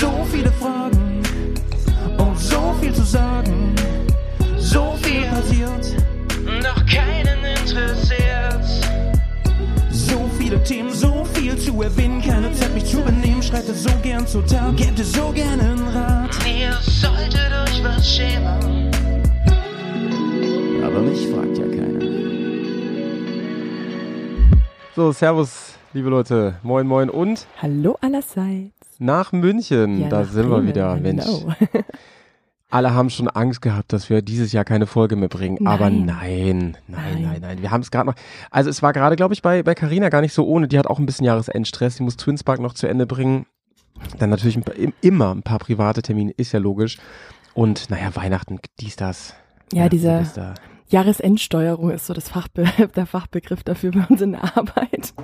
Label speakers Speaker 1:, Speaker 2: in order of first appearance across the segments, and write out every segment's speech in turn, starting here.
Speaker 1: So viele Fragen und so viel zu sagen. So viel passiert, doch keinen interessiert. So viele Themen, so viel zu erwähnen, keine Zeit mich zu benehmen. Schreite so gern zur Tat, gäbe so gern einen Rat. Ihr solltet euch was schämen.
Speaker 2: Aber mich fragt ja keiner. So, Servus, liebe Leute. Moin, moin und
Speaker 3: Hallo allerseits.
Speaker 2: Nach München.
Speaker 3: Ja,
Speaker 2: da sind wir
Speaker 3: Bremen.
Speaker 2: wieder. Mensch,
Speaker 3: Hallo.
Speaker 2: alle haben schon Angst gehabt, dass wir dieses Jahr keine Folge mehr bringen. Aber
Speaker 3: Nein.
Speaker 2: nein, nein, nein,
Speaker 3: Nein.
Speaker 2: nein. Wir haben es gerade noch. Also es war gerade, glaube ich, bei bei Carina gar nicht so ohne. Die hat auch ein bisschen Jahresendstress. Die muss Twinspark noch zu Ende bringen. Dann natürlich ein paar, im- immer ein paar private Termine, ist ja logisch. Und naja, Weihnachten, dies, das.
Speaker 3: Ja, dieser
Speaker 2: Silvester.
Speaker 3: Jahresendsteuerung ist so das Fachbe der Fachbegriff dafür bei uns in der Arbeit.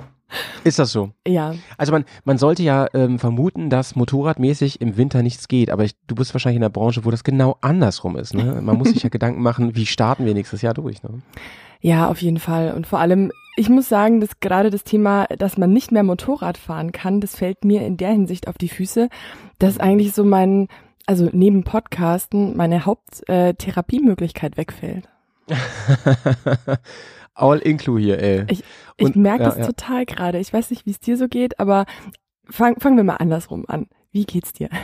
Speaker 2: Ist das so?
Speaker 3: Ja,
Speaker 2: Also man, man sollte ja ähm, vermuten, dass motorradmäßig im Winter nichts geht, aber ich, du bist wahrscheinlich in der Branche, wo das genau andersrum ist. Ne? Man muss sich ja Gedanken machen, wie starten wir nächstes Jahr durch. Ne?
Speaker 3: ja, auf jeden Fall. Und vor allem, ich muss sagen, dass gerade das Thema, dass man nicht mehr Motorrad fahren kann, das fällt mir in der Hinsicht auf die Füße, dass eigentlich so mein, also neben Podcasten, meine Haupttherapiemöglichkeit wegfällt.
Speaker 2: All inclu hier, ey.
Speaker 3: Ich, ich
Speaker 2: Und-
Speaker 3: merke
Speaker 2: ja,
Speaker 3: das
Speaker 2: ja.
Speaker 3: total gerade. Ich weiß nicht, wie es dir so geht, aber fang, fangen wir mal andersrum an. Wie geht's dir?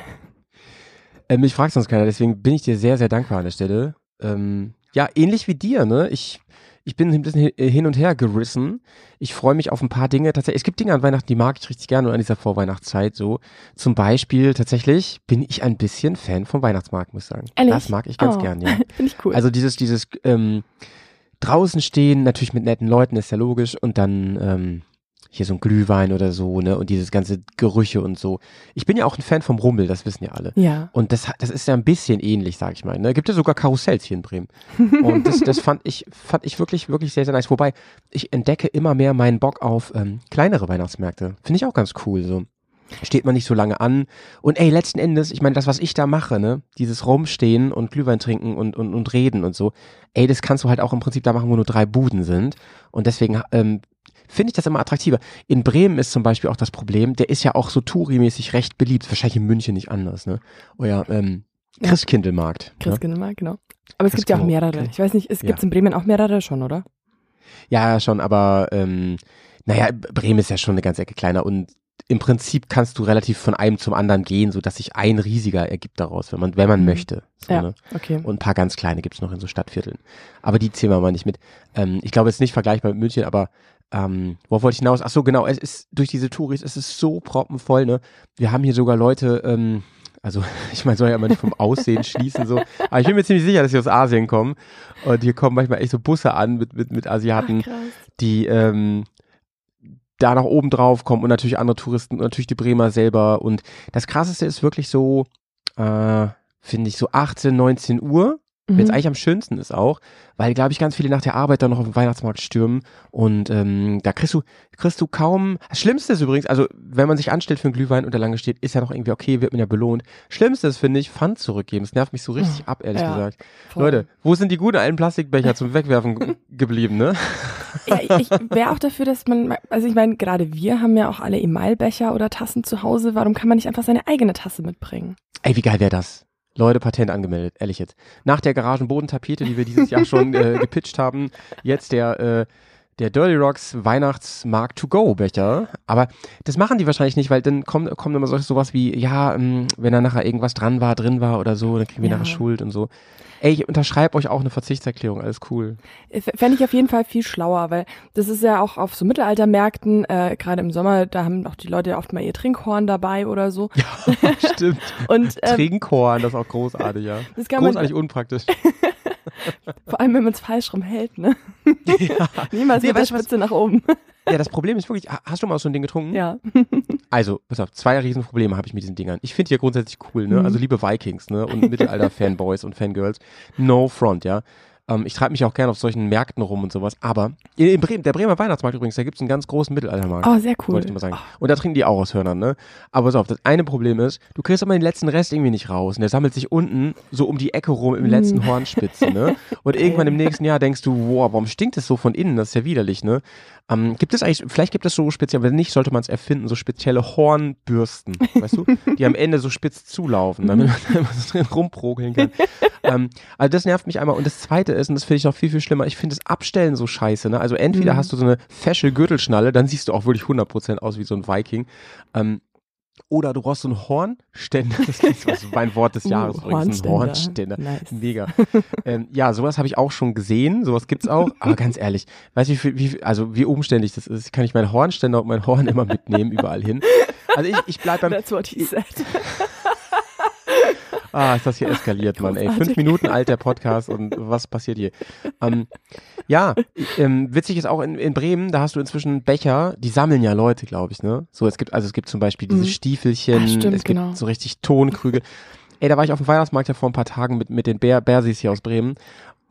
Speaker 2: Äh, mich fragt sonst keiner, deswegen bin ich dir sehr, sehr dankbar an der Stelle. Ähm, ja, ähnlich wie dir, ne? Ich, ich bin ein bisschen hi- hin und her gerissen. Ich freue mich auf ein paar Dinge. Tatsächlich, es gibt Dinge an Weihnachten, die mag ich richtig gerne und an dieser Vorweihnachtszeit so. Zum Beispiel, tatsächlich bin ich ein bisschen Fan vom Weihnachtsmarkt, muss ich sagen.
Speaker 3: Ehrlich?
Speaker 2: Das mag ich ganz
Speaker 3: Oh,
Speaker 2: gern, ja.
Speaker 3: Finde ich cool.
Speaker 2: Also dieses, dieses ähm, draußen stehen, natürlich mit netten Leuten, ist ja logisch, und dann ähm, hier so ein Glühwein oder so, ne? Und dieses ganze Gerüche und so. Ich bin ja auch ein Fan vom Rummel, das wissen ja alle.
Speaker 3: ja.
Speaker 2: Und das, das ist ja ein bisschen ähnlich, sag ich mal. Ne? Gibt ja sogar Karussells hier in Bremen. Und das, das fand ich, fand ich wirklich, wirklich sehr, sehr nice. Wobei, ich entdecke immer mehr meinen Bock auf ähm, kleinere Weihnachtsmärkte. Finde ich auch ganz cool. So. Steht man nicht so lange an. Und ey, letzten Endes, ich meine, das, was ich da mache, ne, dieses Rumstehen und Glühwein trinken und, und, und reden und so, ey, das kannst du halt auch im Prinzip da machen, wo nur drei Buden sind. Und deswegen ähm, finde ich das immer attraktiver. In Bremen ist zum Beispiel auch das Problem, der ist ja auch so Touri-mäßig recht beliebt. Wahrscheinlich in München nicht anders, ne? Euer ähm,
Speaker 3: Ja.
Speaker 2: Christkindlmarkt. Ne?
Speaker 3: Genau. Aber es gibt ja auch mehrere. Ich weiß nicht, es
Speaker 2: Ja.
Speaker 3: gibt in Bremen auch mehrere schon, oder?
Speaker 2: Ja, schon, aber ähm, naja, Bremen ist ja schon eine ganze Ecke kleiner und im Prinzip kannst du relativ von einem zum anderen gehen, so dass sich ein riesiger ergibt daraus, wenn man, wenn man
Speaker 3: Mhm.
Speaker 2: möchte. So,
Speaker 3: Ja,
Speaker 2: ne?
Speaker 3: okay.
Speaker 2: Und ein paar ganz kleine gibt's noch in so Stadtvierteln. Aber die zählen wir mal nicht mit. Ähm, ich glaube, es ist nicht vergleichbar mit München, aber ähm, worauf wollte ich hinaus? Ach so, genau, es ist durch diese Touris, es ist so proppenvoll, ne? Wir haben hier sogar Leute, ähm, also ich meine, soll ja immer nicht vom Aussehen schließen, so. Aber ich bin mir ziemlich sicher, dass sie aus Asien kommen. Und hier kommen manchmal echt so Busse an mit, mit, mit Asiaten
Speaker 3: Ach,
Speaker 2: die ähm, da nach oben drauf kommen und natürlich andere Touristen und natürlich die Bremer selber. Und das krasseste ist wirklich so, äh, finde ich, so 18, 19 Uhr. Wenn es
Speaker 3: Mhm.
Speaker 2: eigentlich am schönsten ist auch, weil, glaube ich, ganz viele nach der Arbeit dann noch auf den Weihnachtsmarkt stürmen und ähm, da kriegst du, kriegst du kaum. Das Schlimmste ist übrigens, also wenn man sich anstellt für einen Glühwein und da lange steht, ist ja noch irgendwie okay, wird man ja belohnt. Schlimmste ist, finde ich, Pfand zurückgeben. Es nervt mich so richtig ab, ehrlich
Speaker 3: Ja,
Speaker 2: gesagt.
Speaker 3: Voll.
Speaker 2: Leute, wo sind die guten alten Plastikbecher zum Wegwerfen ge- geblieben, ne?
Speaker 3: Ja, ich wäre auch dafür, dass man, also ich meine, gerade wir haben ja auch alle Emailbecher oder Tassen zu Hause. Warum kann man nicht einfach seine eigene Tasse mitbringen?
Speaker 2: Ey, wie geil wäre das? Leute, Patent angemeldet, ehrlich jetzt. Nach der Garagenbodentapete, die wir dieses Jahr schon äh, gepitcht haben, jetzt der, äh, der Dirty Rocks Weihnachtsmarkt to go Becher. Aber das machen die wahrscheinlich nicht, weil dann kommt, kommt immer so, sowas wie, ja, ähm, wenn da nachher irgendwas dran war, drin war oder so, dann kriegen wir
Speaker 3: Ja.
Speaker 2: nachher Schuld und so. Ey, ich unterschreibe euch auch eine Verzichtserklärung, alles cool.
Speaker 3: Fände ich auf jeden Fall viel schlauer, weil das ist ja auch auf so Mittelaltermärkten, äh, gerade im Sommer, da haben auch die Leute ja oft mal ihr Trinkhorn dabei oder so.
Speaker 2: Stimmt.
Speaker 3: Und ähm,
Speaker 2: Trinkhorn, das ist auch großartig, ja.
Speaker 3: das kann man,
Speaker 2: Großartig unpraktisch.
Speaker 3: vor allem wenn man es falsch rum hält, ne?
Speaker 2: ja.
Speaker 3: Niemals
Speaker 2: Nee,
Speaker 3: mit der? Spitze nach oben.
Speaker 2: ja, das Problem ist wirklich, ha- hast du mal so ein Ding getrunken?
Speaker 3: ja.
Speaker 2: Also, pass auf, zwei Riesenprobleme habe ich mit diesen Dingern. Ich finde die ja grundsätzlich cool, ne?
Speaker 3: Mhm.
Speaker 2: Also liebe Vikings, ne? Und Mittelalter-Fanboys und Fangirls. No front, ja. Ähm, ich treibe mich auch gerne auf solchen Märkten rum und sowas. Aber in, Bremen, der Bremer Weihnachtsmarkt übrigens, da gibt's einen ganz großen Mittelaltermarkt.
Speaker 3: Oh, sehr cool.
Speaker 2: Wollte ich mal sagen. Und da trinken die auch aus Hörnern, ne? Aber pass auf, das eine Problem ist, du kriegst immer den letzten Rest irgendwie nicht raus. Und der sammelt sich unten so um die Ecke rum im letzten
Speaker 3: Mm.
Speaker 2: Hornspitze, ne? Und irgendwann im nächsten Jahr denkst du, wow, warum stinkt es so von innen? Das ist ja widerlich, ne? Ähm, gibt es eigentlich, vielleicht gibt es so speziell, wenn nicht, sollte man es erfinden, so spezielle Hornbürsten, weißt du? Die am Ende so spitz zulaufen, damit man da immer so drin rumprogeln kann. ähm, also das nervt mich einmal. Und das zweite ist, und das finde ich noch viel, viel schlimmer, ich finde das Abstellen so scheiße, ne? Also entweder
Speaker 3: Mhm.
Speaker 2: hast du so eine fesche Gürtelschnalle, dann siehst du auch wirklich 100% aus wie so ein Viking. Ähm, oder du brauchst so einen Hornständer. Das ist ist mein Wort des
Speaker 3: Uh,
Speaker 2: Jahres. übrigens, Ein
Speaker 3: Hornständer. Nice.
Speaker 2: Mega. ähm, ja, sowas habe ich auch schon gesehen. Sowas gibt's auch. Aber ganz ehrlich, weißt du, wie, viel- wie, also wie umständlich das ist? Kann ich meinen Hornständer und mein Horn immer mitnehmen, überall hin? Also ich, ich bleib beim,
Speaker 3: That's what he said.
Speaker 2: Ah, ist das hier eskaliert, Mann, ey. Fünf. Minuten alt der Podcast und was passiert hier? Ähm, ja, ähm, witzig ist auch in, in Bremen, da hast du inzwischen Becher, die sammeln ja Leute, glaube ich, ne? So, es gibt, also es gibt zum Beispiel diese
Speaker 3: Mhm.
Speaker 2: Stiefelchen,
Speaker 3: Ah, stimmt,
Speaker 2: es gibt
Speaker 3: genau.
Speaker 2: so richtig Tonkrüge. Ey, da war ich auf dem Weihnachtsmarkt ja vor ein paar Tagen mit, mit den Bär, Bärsis hier aus Bremen.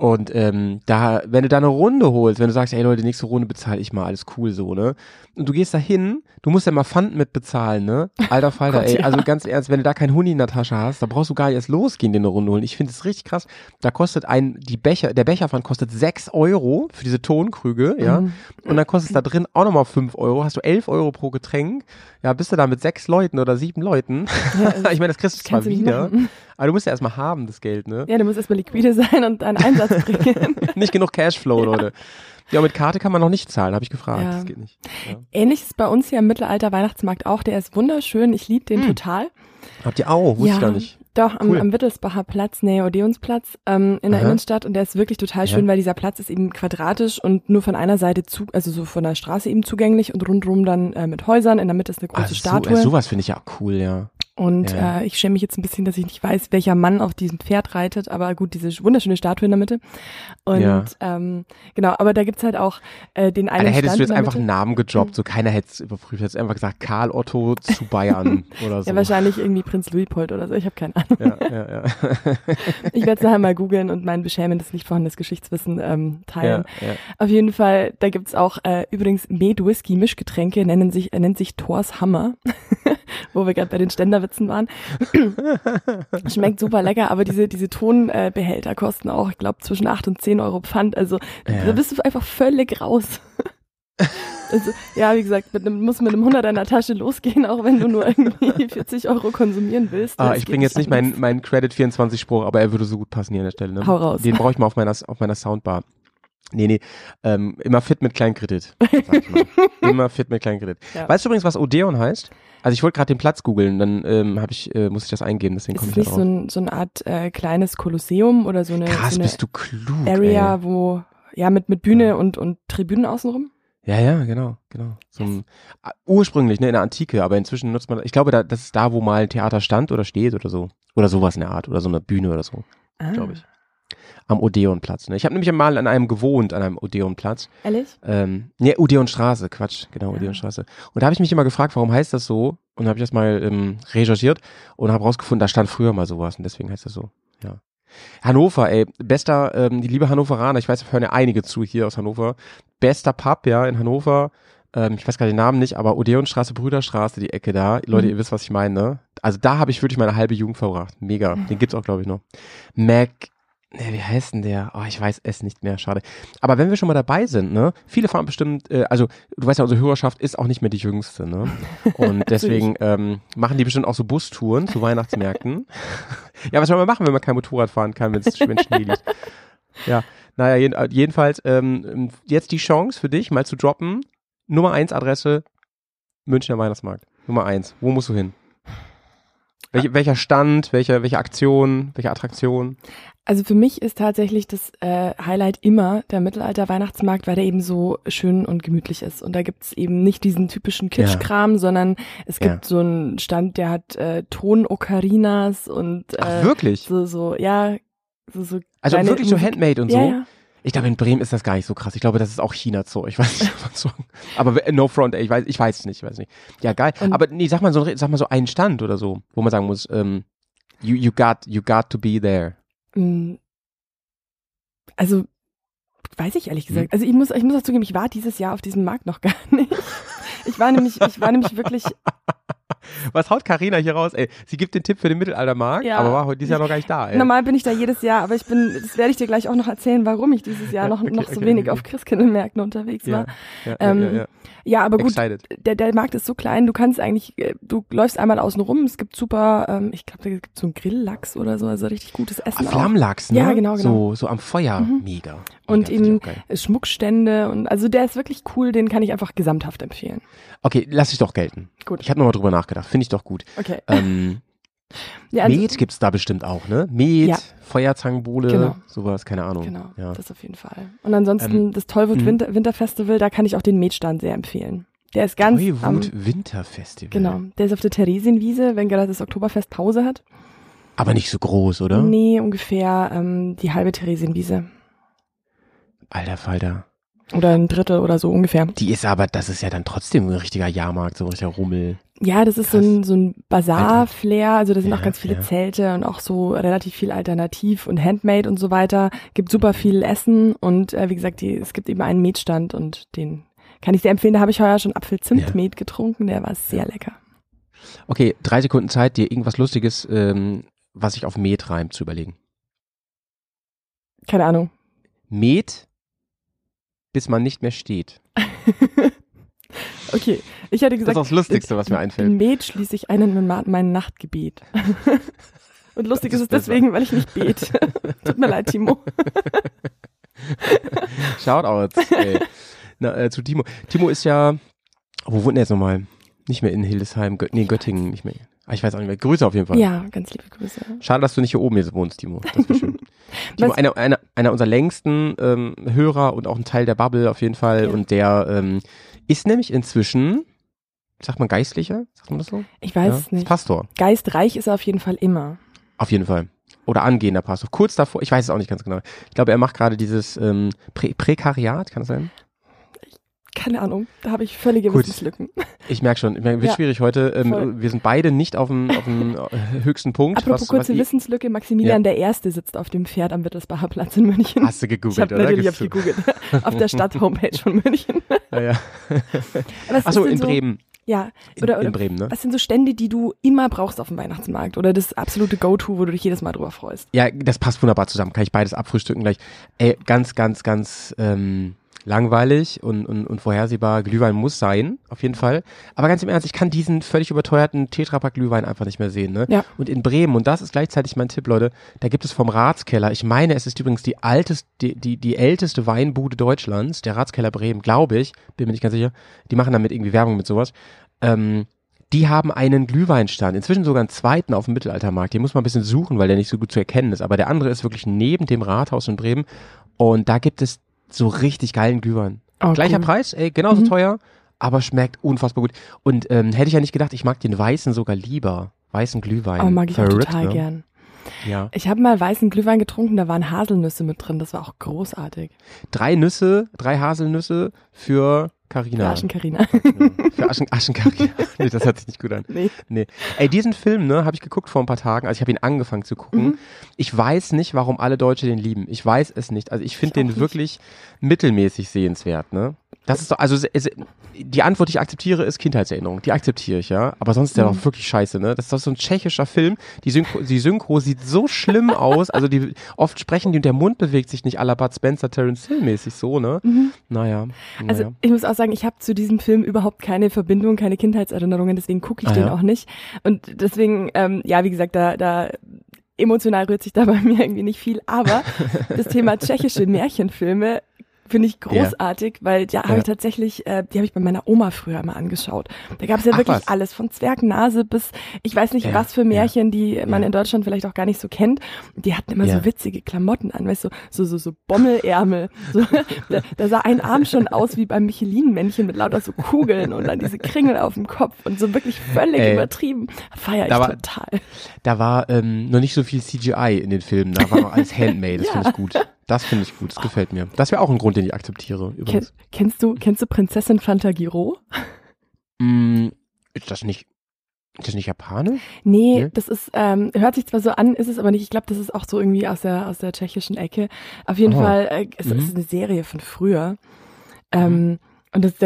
Speaker 2: Und ähm, da, wenn du da eine Runde holst, wenn du sagst, ey Leute, nächste Runde bezahle ich mal, alles cool so, ne? Und du gehst da hin, du musst ja mal Pfand mit bezahlen, ne? Alter Falter,
Speaker 3: Gott,
Speaker 2: ey,
Speaker 3: ja.
Speaker 2: also ganz ernst, wenn du da kein Huni in der Tasche hast, da brauchst du gar nicht erst losgehen, dir eine Runde holen. Ich finde es richtig krass. Da kostet ein, die Becher, der Becherpfand kostet sechs Euro für diese Tonkrüge, ja?
Speaker 3: Mhm.
Speaker 2: Und dann kostet es da drin auch nochmal fünf Euro, hast du elf Euro pro Getränk. Ja, bist du da mit sechs Leuten oder sieben Leuten? ich meine, das kriegst du zwar wieder. Aber du musst ja erstmal haben, das Geld, ne?
Speaker 3: Ja, du musst erstmal liquide sein und einen Einsatz bringen.
Speaker 2: nicht genug Cashflow, Leute. Ja, mit Karte kann man noch nicht zahlen, habe ich gefragt.
Speaker 3: Ja.
Speaker 2: Das geht nicht. Ja.
Speaker 3: Ähnlich ist bei uns hier im Mittelalter Weihnachtsmarkt auch. Der ist wunderschön. Ich liebe den
Speaker 2: Hm.
Speaker 3: total.
Speaker 2: Habt ihr auch? Wusste ich gar nicht.
Speaker 3: Doch, am,
Speaker 2: Cool.
Speaker 3: am Wittelsbacher Platz, nee, Odeonsplatz, ähm, in der
Speaker 2: Aha.
Speaker 3: Innenstadt und der ist wirklich total schön,
Speaker 2: Ja.
Speaker 3: weil dieser Platz ist eben quadratisch und nur von einer Seite zu, also so von der Straße eben zugänglich und rundrum dann äh, mit Häusern. In der Mitte ist eine große
Speaker 2: Ah, so,
Speaker 3: Statue.
Speaker 2: äh, sowas finde ich ja auch cool, ja.
Speaker 3: Und
Speaker 2: Ja.
Speaker 3: äh, ich schäme mich jetzt ein bisschen, dass ich nicht weiß, welcher Mann auf diesem Pferd reitet, aber gut, diese wunderschöne Statue in der Mitte. Und
Speaker 2: Ja.
Speaker 3: ähm, genau, aber da gibt's halt auch äh, den einen
Speaker 2: Alter, hättest
Speaker 3: Stand
Speaker 2: du jetzt einfach einen. Namen gedroppt, so keiner hätte es überprüft, hättest einfach gesagt, Karl Otto zu Bayern oder so.
Speaker 3: Ja, wahrscheinlich irgendwie Prinz Luitpold oder so, ich habe keine Ahnung.
Speaker 2: Ja, ja, ja.
Speaker 3: Ich werde es nachher mal googeln und mein beschämendes, nicht vorhandenes Geschichtswissen ähm, teilen.
Speaker 2: ja, ja.
Speaker 3: Auf jeden Fall, da gibt's auch äh, übrigens Med-Whisky-Mischgetränke, nennen sich, äh, nennt sich Thors Hammer, wo wir gerade bei den Ständerwitzen waren. Schmeckt super lecker, aber diese, diese Tonbehälter Behälter kosten auch, ich glaube, zwischen 8 und 10 Euro Pfand. Also
Speaker 2: Ja.
Speaker 3: da bist du einfach völlig raus. Also, ja, wie gesagt, mit einem, muss mit einem 100 in der Tasche losgehen, auch wenn du nur irgendwie 40 Euro konsumieren willst.
Speaker 2: Ah, ich bringe jetzt nicht meinen mein Credit 24 Spruch, aber er würde so gut passen hier an der Stelle. Ne?
Speaker 3: Hau raus.
Speaker 2: Den brauche ich mal auf meiner, auf meiner Soundbar. Nee, nee, ähm, immer fit mit Kleinkredit. Sag ich mal. immer fit mit Kleinkredit.
Speaker 3: Ja.
Speaker 2: Weißt du übrigens, was Odeon heißt? Also ich wollte gerade den Platz googeln, dann ähm, hab ich, äh, muss ich das eingeben, deswegen komme ich da
Speaker 3: nicht so,
Speaker 2: drauf.
Speaker 3: ein, so eine Art äh, kleines Kolosseum oder so eine,
Speaker 2: Krass,
Speaker 3: so eine
Speaker 2: bist du klug.
Speaker 3: Area,
Speaker 2: Ey.
Speaker 3: wo, ja, mit, mit Bühne und, und Tribünen außenrum?
Speaker 2: Ja, ja, genau, genau. So ein, ah, ursprünglich, ne, in der Antike, aber inzwischen nutzt man, ich glaube, da, das ist da, wo mal ein Theater stand oder steht oder so. Oder sowas in der Art, oder so eine Bühne oder so,
Speaker 3: Ah,
Speaker 2: glaube ich. Am Odeonplatz. Ne? Ich habe nämlich mal an einem gewohnt, an einem Odeonplatz.
Speaker 3: Ehrlich?
Speaker 2: Ähm, nee, Odeonstraße, Quatsch, genau, Odeonstraße. Und da habe ich mich immer gefragt, warum heißt das so? Und habe ich das mal ähm, recherchiert und habe rausgefunden, da stand früher mal sowas und deswegen heißt das so. Ja. Hannover, ey, bester, ähm, die liebe Hannoveraner, ich weiß, da hören ja einige zu hier aus Hannover. Bester Pub, ja, in Hannover. Ähm, ich weiß gerade den Namen nicht, aber Odeonstraße, Brüderstraße, die Ecke da. Leute,
Speaker 3: Mhm.
Speaker 2: ihr wisst, was ich meine, ne? Also da habe ich wirklich meine halbe Jugend verbracht. Mega. Den gibt's auch, glaube ich, noch. Mac, ne, wie heißt denn der? Oh, ich weiß es nicht mehr, schade. Aber wenn wir schon mal dabei sind, ne? Viele fahren bestimmt, äh, also du weißt ja, unsere Hörerschaft ist auch nicht mehr die jüngste, ne? Und deswegen ähm, machen die bestimmt auch so Bustouren zu Weihnachtsmärkten. ja, was soll man machen, wenn man kein Motorrad fahren kann, wenn es Schnee liegt? Ja, naja, jeden, äh, jedenfalls ähm, jetzt die Chance für dich, mal zu droppen. Nummer eins Adresse, Münchner Weihnachtsmarkt. Nummer eins. Wo musst du hin? Welche, welcher Stand, welche, welche Aktion, welche Attraktion?
Speaker 3: Also für mich ist tatsächlich das äh, Highlight immer der Mittelalter-Weihnachtsmarkt, weil der eben so schön und gemütlich ist. Und da gibt's eben nicht diesen typischen Kitschkram, sondern es
Speaker 2: Ja.
Speaker 3: gibt so einen Stand, der hat äh, Ton-Okarinas und
Speaker 2: Ach,
Speaker 3: äh,
Speaker 2: wirklich?
Speaker 3: so, so, ja, so, so
Speaker 2: Also wirklich so Handmade und
Speaker 3: ja,
Speaker 2: so? Ich glaube, in Bremen ist das gar nicht so krass. Ich glaube, das ist auch China-Zoo. Ich weiß nicht, was man sagen. Aber no front, ey, ich weiß, ich weiß es nicht, ich weiß nicht. Ja, geil.
Speaker 3: Und-
Speaker 2: Aber nee, sag mal so, sag mal so einen Stand oder so, wo man sagen muss, ähm, you, you got, you got to be there.
Speaker 3: Mm. Also weiß ich ehrlich
Speaker 2: Hm.
Speaker 3: gesagt. Also ich muss, ich muss auch zugeben, ich war dieses Jahr auf diesem Markt noch gar nicht. Ich war nämlich, ich war nämlich wirklich,
Speaker 2: Was haut Karina hier raus? Ey, sie gibt den Tipp für den Mittelaltermarkt,
Speaker 3: Ja.
Speaker 2: aber war heute dieses Jahr noch gar nicht da. Ey.
Speaker 3: normal bin ich da jedes Jahr, aber ich bin, das werde ich dir gleich auch noch erzählen, warum ich dieses Jahr noch,
Speaker 2: Okay,
Speaker 3: noch so
Speaker 2: okay,
Speaker 3: wenig
Speaker 2: okay.
Speaker 3: auf Christkindlmärkten unterwegs war.
Speaker 2: ja,
Speaker 3: Ähm,
Speaker 2: ja, ja, ja.
Speaker 3: Aber gut,
Speaker 2: Excited.
Speaker 3: der, der Markt ist so klein, du kannst eigentlich, äh, du läufst einmal außen rum, es gibt super, ähm, ich glaube, da gibt so einen Grilllachs oder so, also richtig gutes Essen auch.
Speaker 2: Flammlachs, ne?
Speaker 3: Ja, genau, genau.
Speaker 2: So, so am Feuer.
Speaker 3: Mhm.
Speaker 2: Mega.
Speaker 3: Und eben
Speaker 2: geil.
Speaker 3: Schmuckstände und also der ist wirklich cool, den kann ich einfach gesamthaft empfehlen.
Speaker 2: Okay, lass ich doch gelten.
Speaker 3: Gut.
Speaker 2: Ich habe nochmal drüber nachgedacht. Finde ich doch gut.
Speaker 3: Okay.
Speaker 2: Ähm,
Speaker 3: Ja, also-
Speaker 2: Met gibt's da bestimmt auch, ne? Met,
Speaker 3: Ja.
Speaker 2: Feuerzangenbowle,
Speaker 3: Genau.
Speaker 2: sowas, keine Ahnung.
Speaker 3: Genau,
Speaker 2: Ja.
Speaker 3: das auf jeden Fall. Und ansonsten
Speaker 2: Ähm,
Speaker 3: das Tollwut
Speaker 2: mhm.
Speaker 3: Winter, Winterfestival, da kann ich auch den Metstand sehr empfehlen. Der ist ganz am,
Speaker 2: Tollwut Winterfestival.
Speaker 3: genau, der ist auf der Theresienwiese, wenn gerade das Oktoberfest Pause hat.
Speaker 2: Aber nicht so groß, oder?
Speaker 3: Nee, ungefähr ähm, die halbe Theresienwiese.
Speaker 2: Alter Falter.
Speaker 3: Oder ein Drittel oder so ungefähr.
Speaker 2: Die ist aber, das ist ja dann trotzdem ein richtiger Jahrmarkt, so ein richtiger Rummel.
Speaker 3: Ja, das ist so ein, so ein Bazar-Flair, also da sind
Speaker 2: Ja,
Speaker 3: auch ganz viele
Speaker 2: ja.
Speaker 3: Zelte und auch so relativ viel Alternativ und Handmade und so weiter. Gibt super viel Essen und äh, wie gesagt, die, es gibt eben einen Metstand und den kann ich sehr empfehlen. Da habe ich heuer schon Apfel-Zimt-Met getrunken, der war sehr lecker.
Speaker 2: Okay, drei Sekunden Zeit, dir irgendwas Lustiges, ähm, was sich auf Met reimt, zu überlegen.
Speaker 3: Keine Ahnung.
Speaker 2: Met, bis man nicht mehr steht.
Speaker 3: Okay, ich hätte
Speaker 2: Das ist
Speaker 3: gesagt,
Speaker 2: das Lustigste, was mir
Speaker 3: in
Speaker 2: einfällt.
Speaker 3: Met schließe ich einen mit ma- mein Nachtgebet. Und lustig ist
Speaker 2: ist
Speaker 3: es deswegen, weil ich nicht bete. Tut mir leid, Timo.
Speaker 2: Shoutouts. Ey. Na, äh, zu Timo. Timo ist ja, wo wohnt er jetzt nochmal? Nicht mehr in Hildesheim, Gö nee, Göttingen, nicht mehr. Ah, ich weiß auch nicht mehr. Grüße auf jeden Fall.
Speaker 3: Ja, ganz liebe Grüße.
Speaker 2: Schade, dass du nicht hier oben jetzt wohnst, Timo. Das wäre schön. Timo, einer, einer, einer unserer längsten ähm, Hörer und auch ein Teil der Bubble auf jeden Fall.
Speaker 3: Ja.
Speaker 2: Und der ähm, ist nämlich inzwischen, sagt man Geistlicher? Sagt man das so?
Speaker 3: Ich weiß
Speaker 2: ja?
Speaker 3: es nicht.
Speaker 2: Pastor,
Speaker 3: Geistreich ist er auf jeden Fall immer.
Speaker 2: auf jeden Fall. Oder angehender Pastor. Kurz davor, ich weiß es auch nicht ganz genau. Ich glaube, er macht gerade dieses ähm, Prä Prekariat, kann das sein?
Speaker 3: Keine Ahnung, da habe ich völlige
Speaker 2: Gut.
Speaker 3: Wissenslücken.
Speaker 2: Ich merke schon, ich wird
Speaker 3: Ja,
Speaker 2: schwierig heute. Ähm, wir sind beide nicht auf dem, auf dem äh, höchsten Punkt.
Speaker 3: Apropos
Speaker 2: was,
Speaker 3: kurze
Speaker 2: was
Speaker 3: Wissenslücke, Maximilian der Erste sitzt auf dem Pferd am Wittelsbacher Platz in München.
Speaker 2: Hast du gegoogelt,
Speaker 3: ich habe
Speaker 2: oder?
Speaker 3: natürlich auf
Speaker 2: du?
Speaker 3: gegoogelt. auf der Stadt-Homepage von München.
Speaker 2: Ja, ja.
Speaker 3: Was
Speaker 2: Achso, in
Speaker 3: so,
Speaker 2: Bremen.
Speaker 3: Ja,
Speaker 2: In,
Speaker 3: oder, oder
Speaker 2: in Bremen, ne?
Speaker 3: was sind so Stände, die du immer brauchst auf dem Weihnachtsmarkt? Oder das absolute Go-To, wo du dich jedes Mal drüber freust?
Speaker 2: Ja, das passt wunderbar zusammen. Kann ich beides abfrühstücken gleich. Ey, ganz, ganz, ganz ähm, langweilig und, und, und vorhersehbar. Glühwein muss sein, auf jeden Fall. Aber ganz im Ernst, ich kann diesen völlig überteuerten Tetrapack Glühwein einfach nicht mehr sehen. Ne?
Speaker 3: Ja.
Speaker 2: Und in Bremen, und das ist gleichzeitig mein Tipp, Leute, da gibt es vom Ratskeller, ich meine, es ist übrigens die altest, die, die, die älteste Weinbude Deutschlands, der Ratskeller Bremen, glaube ich, bin mir nicht ganz sicher. Die machen damit irgendwie Werbung mit sowas. Ähm, die haben einen Glühweinstand, inzwischen sogar einen zweiten auf dem Mittelaltermarkt. Den muss man ein bisschen suchen, weil der nicht so gut zu erkennen ist. Aber der andere ist wirklich neben dem Rathaus in Bremen. Und da gibt es so richtig geilen Glühwein.
Speaker 3: Oh,
Speaker 2: Gleicher
Speaker 3: cool.
Speaker 2: Preis, ey, genauso
Speaker 3: Mhm.
Speaker 2: teuer, aber schmeckt unfassbar gut. Und ähm, hätte ich ja nicht gedacht, ich mag den weißen sogar lieber. Weißen Glühwein.
Speaker 3: Oh, mag ich auch
Speaker 2: Verrückt,
Speaker 3: total
Speaker 2: ne?
Speaker 3: gern.
Speaker 2: Ja.
Speaker 3: Ich habe mal weißen Glühwein getrunken, da waren Haselnüsse mit drin. Das war auch großartig.
Speaker 2: Drei Nüsse, drei Haselnüsse für Carina. Für Aschen, Aschenkarina. nee, das hört sich nicht gut an.
Speaker 3: nee.
Speaker 2: Nee. Ey, diesen Film, ne, habe ich geguckt vor ein paar Tagen. Also ich habe ihn angefangen zu gucken.
Speaker 3: Mhm.
Speaker 2: Ich weiß nicht, warum alle Deutsche den lieben. Ich weiß es nicht. Also ich finde den wirklich mittelmäßig sehenswert, ne? Das ist doch, also die Antwort, die ich akzeptiere, ist Kindheitserinnerung. Die akzeptiere ich, ja. Aber sonst ist der
Speaker 3: Mhm.
Speaker 2: doch wirklich scheiße, ne? Das ist doch so ein tschechischer Film. Die Synchro, die Synchro sieht so schlimm aus. Also die oft sprechen die und der Mund bewegt sich nicht à la Bud Spencer, Terence Hill mäßig so, ne?
Speaker 3: Mhm.
Speaker 2: Naja.
Speaker 3: Also
Speaker 2: naja.
Speaker 3: ich muss auch sagen, ich habe zu diesem Film überhaupt keine Verbindung, keine Kindheitserinnerungen, deswegen gucke ich
Speaker 2: Ah,
Speaker 3: den
Speaker 2: ja?
Speaker 3: auch nicht. Und deswegen, ähm, ja, wie gesagt, da, da emotional rührt sich da bei mir irgendwie nicht viel. Aber das Thema tschechische Märchenfilme finde ich großartig, weil ja, habe
Speaker 2: Ja.
Speaker 3: ich tatsächlich, äh, die habe ich bei meiner Oma früher immer angeschaut. Da gab es ja
Speaker 2: Ach,
Speaker 3: wirklich
Speaker 2: was?
Speaker 3: alles, von Zwergnase bis, ich weiß nicht,
Speaker 2: Ja,
Speaker 3: was für Märchen, die man
Speaker 2: Ja.
Speaker 3: in Deutschland vielleicht auch gar nicht so kennt. Die hatten immer
Speaker 2: Ja.
Speaker 3: so witzige Klamotten an, weißt du, so, so, so Bommelärmel. So, da, da sah ein Arm schon aus wie beim Michelin-Männchen mit lauter so Kugeln und dann diese Kringel auf dem Kopf und so wirklich völlig
Speaker 2: Ey.
Speaker 3: übertrieben. Feier ich
Speaker 2: Da war-
Speaker 3: total.
Speaker 2: Da war ähm, noch nicht so viel CGI in den Filmen, da war noch alles Handmade, das
Speaker 3: Ja.
Speaker 2: finde ich gut. Das finde ich gut, das gefällt mir. Das wäre auch ein Grund, den ich akzeptiere, übrigens.
Speaker 3: kennst du, kennst du Prinzessin Fantagiro?
Speaker 2: Mm, ist das nicht, Ist das nicht japanisch?
Speaker 3: Nee,
Speaker 2: Nee?
Speaker 3: das ist, ähm, hört sich zwar so an, ist es aber nicht. Ich glaube, das ist auch so irgendwie aus der, aus der tschechischen Ecke. Auf jeden
Speaker 2: Oh.
Speaker 3: Fall, äh, es
Speaker 2: Mhm.
Speaker 3: ist eine Serie von früher. Ähm, Und das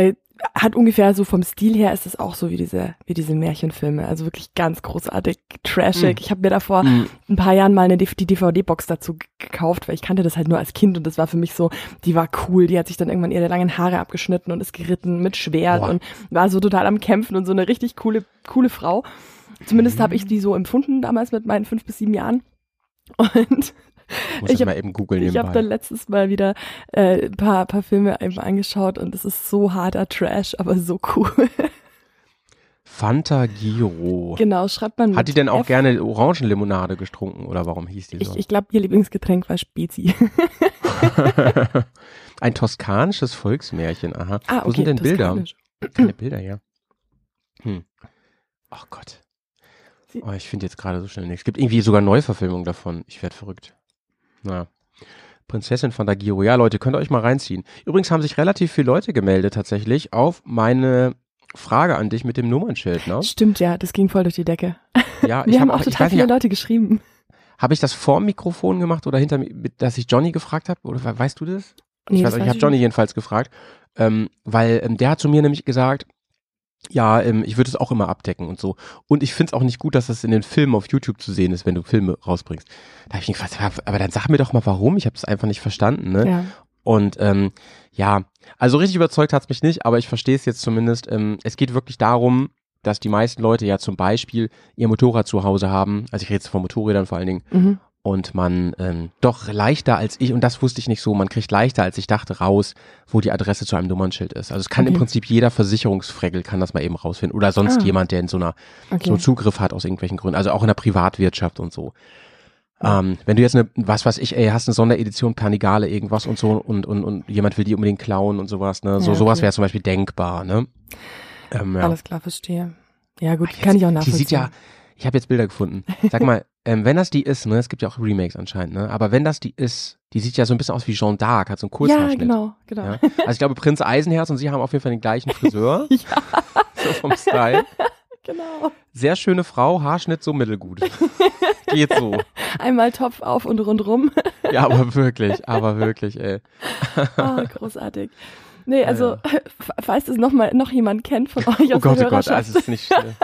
Speaker 3: hat ungefähr so vom Stil her ist es auch so wie diese, wie diese Märchenfilme. Also wirklich ganz großartig, trashig.
Speaker 2: Mhm.
Speaker 3: Ich habe mir davor
Speaker 2: Mhm.
Speaker 3: ein paar Jahren mal eine, die DVD-Box dazu g- gekauft, weil ich kannte das halt nur als Kind und das war für mich so, die war cool, die hat sich dann irgendwann ihre langen Haare abgeschnitten und ist geritten mit Schwert
Speaker 2: Boah.
Speaker 3: und war so total am Kämpfen und so eine richtig coole, coole Frau. Zumindest habe ich die so empfunden damals mit meinen fünf bis sieben Jahren. Und
Speaker 2: Muss
Speaker 3: Ich
Speaker 2: ich mal eben googeln
Speaker 3: ich habe dann letztes Mal wieder äh, ein paar, paar Filme eben angeschaut und es ist so harter Trash, aber so cool.
Speaker 2: Fanta Giro.
Speaker 3: genau, schreibt man
Speaker 2: Hat die denn auch
Speaker 3: F.
Speaker 2: gerne Orangenlimonade getrunken oder warum hieß die so?
Speaker 3: Ich, ich glaube, ihr Lieblingsgetränk war Spezi.
Speaker 2: Ein toskanisches Volksmärchen, aha.
Speaker 3: ah,
Speaker 2: Wo sind denn Bilder? Keine Bilder, ja. Hm. Ach Gott. Oh, ich finde jetzt gerade so schnell nichts. Es gibt irgendwie sogar Neuverfilmungen davon. Ich werde verrückt. Na. Prinzessin von Dagiro. Ja, Leute, könnt ihr euch mal reinziehen. Übrigens haben sich relativ viele Leute gemeldet tatsächlich auf meine Frage an dich mit dem Nummernschild, ne?
Speaker 3: Stimmt, ja, das ging voll durch die Decke.
Speaker 2: Ja, ich
Speaker 3: Mir haben
Speaker 2: habe
Speaker 3: auch
Speaker 2: auch,
Speaker 3: total viele
Speaker 2: nicht,
Speaker 3: Leute geschrieben.
Speaker 2: habe ich das vor dem Mikrofon gemacht oder hinter mir, dass ich Johnny gefragt habe? Oder we- weißt du das?
Speaker 3: Nee,
Speaker 2: ich weiß, ich habe Johnny jedenfalls gefragt, ähm, weil ähm, der hat zu mir nämlich gesagt, ja, ähm, ich würde es auch immer abdecken und so. Und ich finde es auch nicht gut, dass das in den Filmen auf YouTube zu sehen ist, wenn du Filme rausbringst. Da habe ich ihn gefragt, aber dann sag mir doch mal warum, ich habe es einfach nicht verstanden. Ne?
Speaker 3: Ja.
Speaker 2: Und ähm, ja, also richtig überzeugt hat's mich nicht, aber ich verstehe es jetzt zumindest. Ähm, es geht wirklich darum, dass die meisten Leute ja zum Beispiel ihr Motorrad zu Hause haben, also ich rede jetzt von Motorrädern vor allen Dingen,
Speaker 3: Mhm.
Speaker 2: Und man ähm, doch leichter als ich, und das wusste ich nicht so, man kriegt leichter als ich dachte raus, wo die Adresse zu einem Nummernschild ist. Also es kann im
Speaker 3: Okay.
Speaker 2: Prinzip jeder Versicherungsfregel kann das mal eben rausfinden oder sonst
Speaker 3: Ah.
Speaker 2: jemand, der in so einer
Speaker 3: Okay.
Speaker 2: so Zugriff hat aus irgendwelchen Gründen, also auch in der Privatwirtschaft und so. Ähm, wenn du jetzt eine, was weiß ich, ey, hast eine Sonderedition Panigale, irgendwas und so und, und, und jemand will die unbedingt klauen und sowas, ne? So,
Speaker 3: Ja,
Speaker 2: sowas
Speaker 3: okay.
Speaker 2: wäre zum Beispiel denkbar, ne? Ähm, ja.
Speaker 3: Alles klar, verstehe. Ja, gut,
Speaker 2: Jetzt-
Speaker 3: kann ich auch
Speaker 2: Die
Speaker 3: nachvollziehen.
Speaker 2: sieht ja, ich habe jetzt Bilder gefunden. Sag mal, ähm, wenn das die ist, ne, es gibt ja auch Remakes anscheinend, ne, aber wenn das die ist, die sieht ja so ein bisschen aus wie Jeanne d'Arc, hat so einen
Speaker 3: ja,
Speaker 2: Kurzhaarschnitt.
Speaker 3: genau, genau.
Speaker 2: Ja. Also ich glaube, Prinz Eisenherz und sie haben auf jeden Fall den gleichen Friseur,
Speaker 3: Ja,
Speaker 2: so vom Style.
Speaker 3: genau.
Speaker 2: Sehr schöne Frau, Haarschnitt so mittelgut. Geht so.
Speaker 3: Einmal Topf auf und rundrum.
Speaker 2: Ja, aber wirklich, aber wirklich, ey.
Speaker 3: Oh, großartig. Nee,
Speaker 2: Ja,
Speaker 3: also, f- falls das noch mal noch jemand kennt von euch
Speaker 2: Oh
Speaker 3: aus
Speaker 2: Gott,
Speaker 3: der
Speaker 2: oh Gott,
Speaker 3: Hörerschaft,
Speaker 2: also es ist nicht schnell.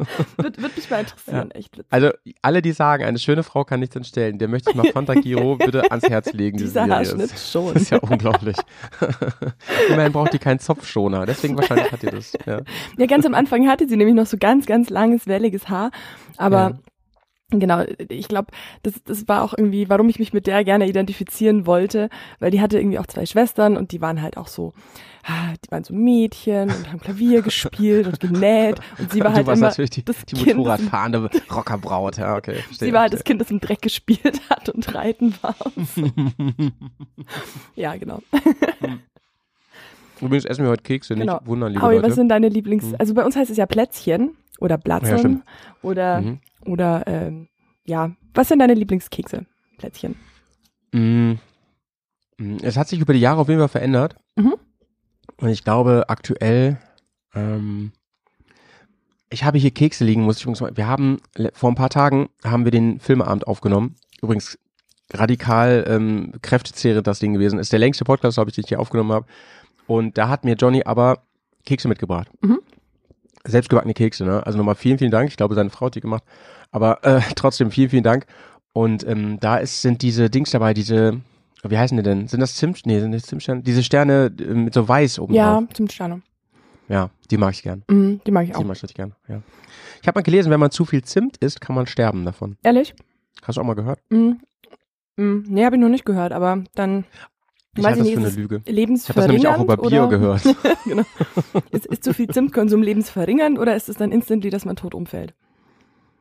Speaker 3: wird, wird mich mal interessieren, echt witzig.
Speaker 2: Also alle, die sagen, eine schöne Frau kann nichts entstellen, der möchte ich mal Fanta Giro bitte ans Herz legen. diese
Speaker 3: Dieser
Speaker 2: Serie.
Speaker 3: Haarschnitt
Speaker 2: Das-
Speaker 3: schon.
Speaker 2: Das ist ja unglaublich. Immerhin braucht die keinen Zopfschoner, deswegen wahrscheinlich hat die das. Ja.
Speaker 3: Ja, ganz am Anfang hatte sie nämlich noch so ganz, ganz langes, welliges Haar. Aber genau, ich glaube, das, das war auch irgendwie, warum ich mich mit der gerne identifizieren wollte, weil die hatte irgendwie auch zwei Schwestern und die waren halt auch so, ah, die waren so Mädchen und haben Klavier gespielt und genäht und sie war
Speaker 2: du
Speaker 3: halt
Speaker 2: warst
Speaker 3: immer
Speaker 2: natürlich die,
Speaker 3: das
Speaker 2: die
Speaker 3: Kind,
Speaker 2: Motorradfahrende Rockerbraut. Ja, okay, verstehe.
Speaker 3: sie war halt das Kind, das im Dreck gespielt hat und reiten war. Und so. ja, genau.
Speaker 2: Übrigens essen wir heute Kekse,
Speaker 3: Genau.
Speaker 2: nicht wundern, liebe
Speaker 3: Aui,
Speaker 2: Leute.
Speaker 3: was sind deine Lieblings...
Speaker 2: Mhm.
Speaker 3: Also bei uns heißt es ja Plätzchen oder
Speaker 2: Ja,
Speaker 3: Blatzen
Speaker 2: stimmt.
Speaker 3: oder
Speaker 2: Mhm.
Speaker 3: Oder ähm, ja, was sind deine Lieblingskekse? Plätzchen.
Speaker 2: Mm, Es hat sich über die Jahre auf jeden Fall verändert.
Speaker 3: Mhm.
Speaker 2: Und ich glaube, aktuell, ähm, ich habe hier Kekse liegen, muss ich übrigens mal, wir haben, vor ein paar Tagen haben wir den Filmeabend aufgenommen. Übrigens, radikal ähm, kräftezehrend das Ding gewesen. Ist der längste Podcast, glaube ich, den ich hier aufgenommen habe. Und da hat mir Johnny aber Kekse mitgebracht.
Speaker 3: Mhm.
Speaker 2: Selbstgebackene Kekse, ne? Also nochmal vielen, vielen Dank. Ich glaube, seine Frau hat die gemacht. Aber äh, trotzdem vielen, vielen Dank. Und ähm, da ist, sind diese Dings dabei, diese, wie heißen die denn? Sind das Zimt? Nee, sind das Zimtsterne? Diese Sterne äh, mit so weiß oben
Speaker 3: Ja,
Speaker 2: drauf.
Speaker 3: zum Sterne.
Speaker 2: Ja, die mag ich gern.
Speaker 3: Mhm, die mag ich
Speaker 2: Die
Speaker 3: auch.
Speaker 2: mag ich richtig gern, ja. Ich habe mal gelesen, wenn man zu viel Zimt isst, kann man sterben davon.
Speaker 3: Ehrlich?
Speaker 2: Hast du auch mal gehört?
Speaker 3: Mhm. Mhm. Nee, habe ich noch nicht gehört, aber dann
Speaker 2: Ich
Speaker 3: Weiß
Speaker 2: halte das
Speaker 3: ich
Speaker 2: für
Speaker 3: nicht,
Speaker 2: eine Lüge. Ich habe das nämlich auch über Bier
Speaker 3: oder
Speaker 2: gehört.
Speaker 3: genau. ist, ist zu viel Zimtkonsum lebensverringernd oder ist es dann instantly, dass man tot umfällt?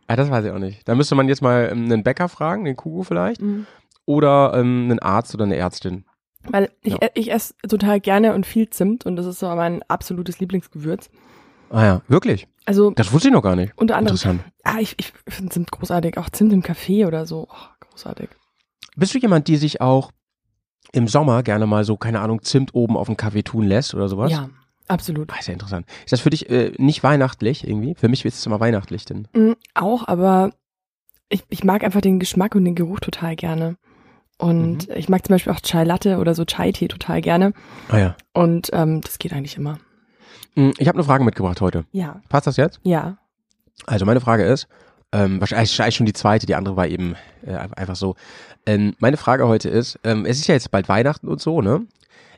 Speaker 2: Ah, das weiß ich auch nicht. Da müsste man jetzt mal ähm, einen Bäcker fragen, den Kugu vielleicht,
Speaker 3: Mhm.
Speaker 2: Oder ähm, einen Arzt oder eine Ärztin.
Speaker 3: Weil ich,
Speaker 2: Ja.
Speaker 3: e- ich esse total gerne und viel Zimt und das ist so mein absolutes Lieblingsgewürz.
Speaker 2: Ah ja, wirklich?
Speaker 3: Also
Speaker 2: Das wusste ich noch gar nicht.
Speaker 3: unter anderem,
Speaker 2: Interessant.
Speaker 3: ah, ich, ich finde Zimt großartig, auch Zimt im Kaffee oder so, oh, großartig.
Speaker 2: Bist du jemand, die sich auch im Sommer gerne mal so, keine Ahnung, Zimt oben auf den Kaffee tun lässt oder sowas?
Speaker 3: Ja, Absolut.
Speaker 2: Ah, ist ja interessant. Ist das für dich äh, nicht weihnachtlich irgendwie? Für mich ist es immer weihnachtlich denn.
Speaker 3: Mm, auch, aber ich, ich mag einfach den Geschmack und den Geruch total gerne. Und
Speaker 2: Mhm.
Speaker 3: ich mag zum Beispiel auch Chai Latte oder so Chai-Tee total gerne.
Speaker 2: Ah ja.
Speaker 3: Und ähm, das geht eigentlich immer.
Speaker 2: Hm, Ich habe eine Frage mitgebracht heute.
Speaker 3: Ja,
Speaker 2: Passt das jetzt?
Speaker 3: ja.
Speaker 2: Also meine Frage ist, ähm, wahrscheinlich eigentlich schon die zweite, die andere war eben äh, einfach so. Ähm, meine Frage heute ist, ähm, es ist ja jetzt bald Weihnachten und so, ne?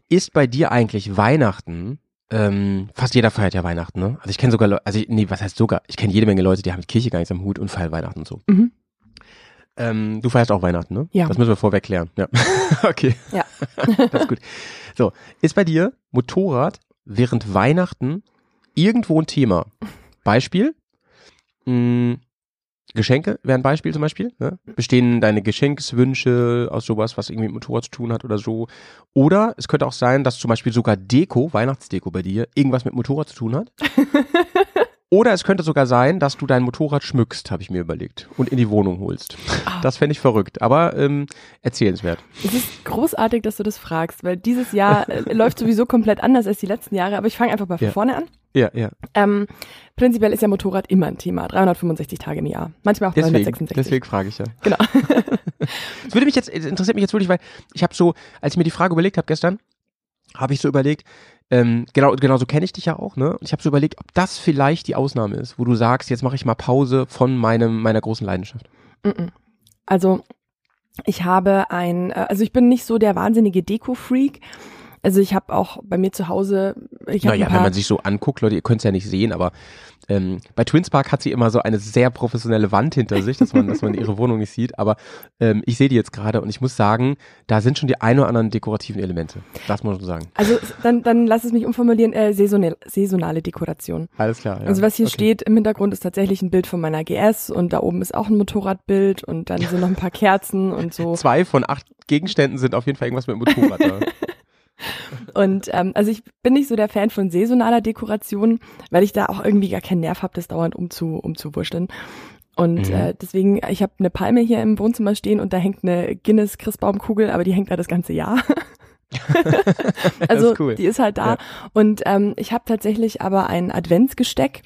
Speaker 2: Ist bei dir eigentlich Weihnachten, ähm, fast jeder feiert ja Weihnachten, ne? Also ich kenne sogar Leute, also ich, nee, was heißt sogar? Ich kenne jede Menge Leute, die haben mit Kirche gar nichts am Hut und feiern Weihnachten und so.
Speaker 3: Mhm.
Speaker 2: Ähm, du feierst auch Weihnachten, ne?
Speaker 3: Ja.
Speaker 2: Das müssen wir vorweg klären. Ja. okay.
Speaker 3: Ja.
Speaker 2: das ist gut. So, ist bei dir Motorrad während Weihnachten irgendwo ein Thema? Beispiel? Mh, Geschenke wäre ein Beispiel zum Beispiel. Ne? Bestehen deine Geschenkswünsche aus sowas, was irgendwie mit Motorrad zu tun hat oder so? Oder es könnte auch sein, dass zum Beispiel sogar Deko, Weihnachtsdeko bei dir, irgendwas mit Motorrad zu tun hat. Oder es könnte sogar sein, dass du dein Motorrad schmückst, habe ich mir überlegt, und in die Wohnung holst.
Speaker 3: Ah.
Speaker 2: Das fände ich verrückt, aber ähm, erzählenswert.
Speaker 3: Es ist großartig, dass du das fragst, weil dieses Jahr äh, läuft sowieso komplett anders als die letzten Jahre, aber ich fange einfach mal von
Speaker 2: Ja.
Speaker 3: vorne an.
Speaker 2: Ja, ja.
Speaker 3: Ähm, prinzipiell ist ja Motorrad immer ein Thema, 365 Tage im Jahr. Manchmal auch
Speaker 2: Deswegen,
Speaker 3: 366.
Speaker 2: deswegen frage ich ja.
Speaker 3: Genau.
Speaker 2: Es würde mich jetzt, es interessiert mich jetzt wirklich, weil ich habe so, als ich mir die Frage überlegt habe gestern, habe ich so überlegt, ähm, genau, genau so kenne ich dich ja auch, ne? Und ich habe so überlegt, ob das vielleicht die Ausnahme ist, wo du sagst, jetzt mache ich mal Pause von meinem, meiner großen Leidenschaft.
Speaker 3: Also ich habe ein, äh, also ich bin nicht so der wahnsinnige Deko-Freak. Also ich habe auch bei mir zu Hause, ich
Speaker 2: Naja, wenn man sich so anguckt, Leute, ihr könnt es ja nicht sehen, aber ähm, bei Twinspark hat sie immer so eine sehr professionelle Wand hinter sich, dass man, dass man ihre Wohnung nicht sieht. Aber ähm, ich sehe die jetzt gerade und ich muss sagen, da sind schon die ein oder anderen dekorativen Elemente. Das muss man schon sagen.
Speaker 3: also dann, dann lass es mich umformulieren, äh, saisonal, saisonale Dekoration.
Speaker 2: Alles klar. Ja.
Speaker 3: Also was hier
Speaker 2: Okay.
Speaker 3: steht im Hintergrund ist tatsächlich ein Bild von meiner GS und da oben ist auch ein Motorradbild und dann sind noch ein paar Kerzen und so.
Speaker 2: Zwei von acht Gegenständen sind auf jeden Fall irgendwas mit Motorrad da.
Speaker 3: Und ähm, also ich bin nicht so der Fan von saisonaler Dekoration, weil ich da auch irgendwie gar keinen Nerv habe, das dauernd umzu, umzuwurschteln. Und
Speaker 2: Mhm.
Speaker 3: äh, deswegen, ich habe eine Palme hier im Wohnzimmer stehen und da hängt eine Guinness Christbaumkugel, aber die hängt da das ganze Jahr. also
Speaker 2: ist cool.
Speaker 3: die ist halt da.
Speaker 2: Ja.
Speaker 3: Und ähm, ich habe tatsächlich aber ein Adventsgesteck.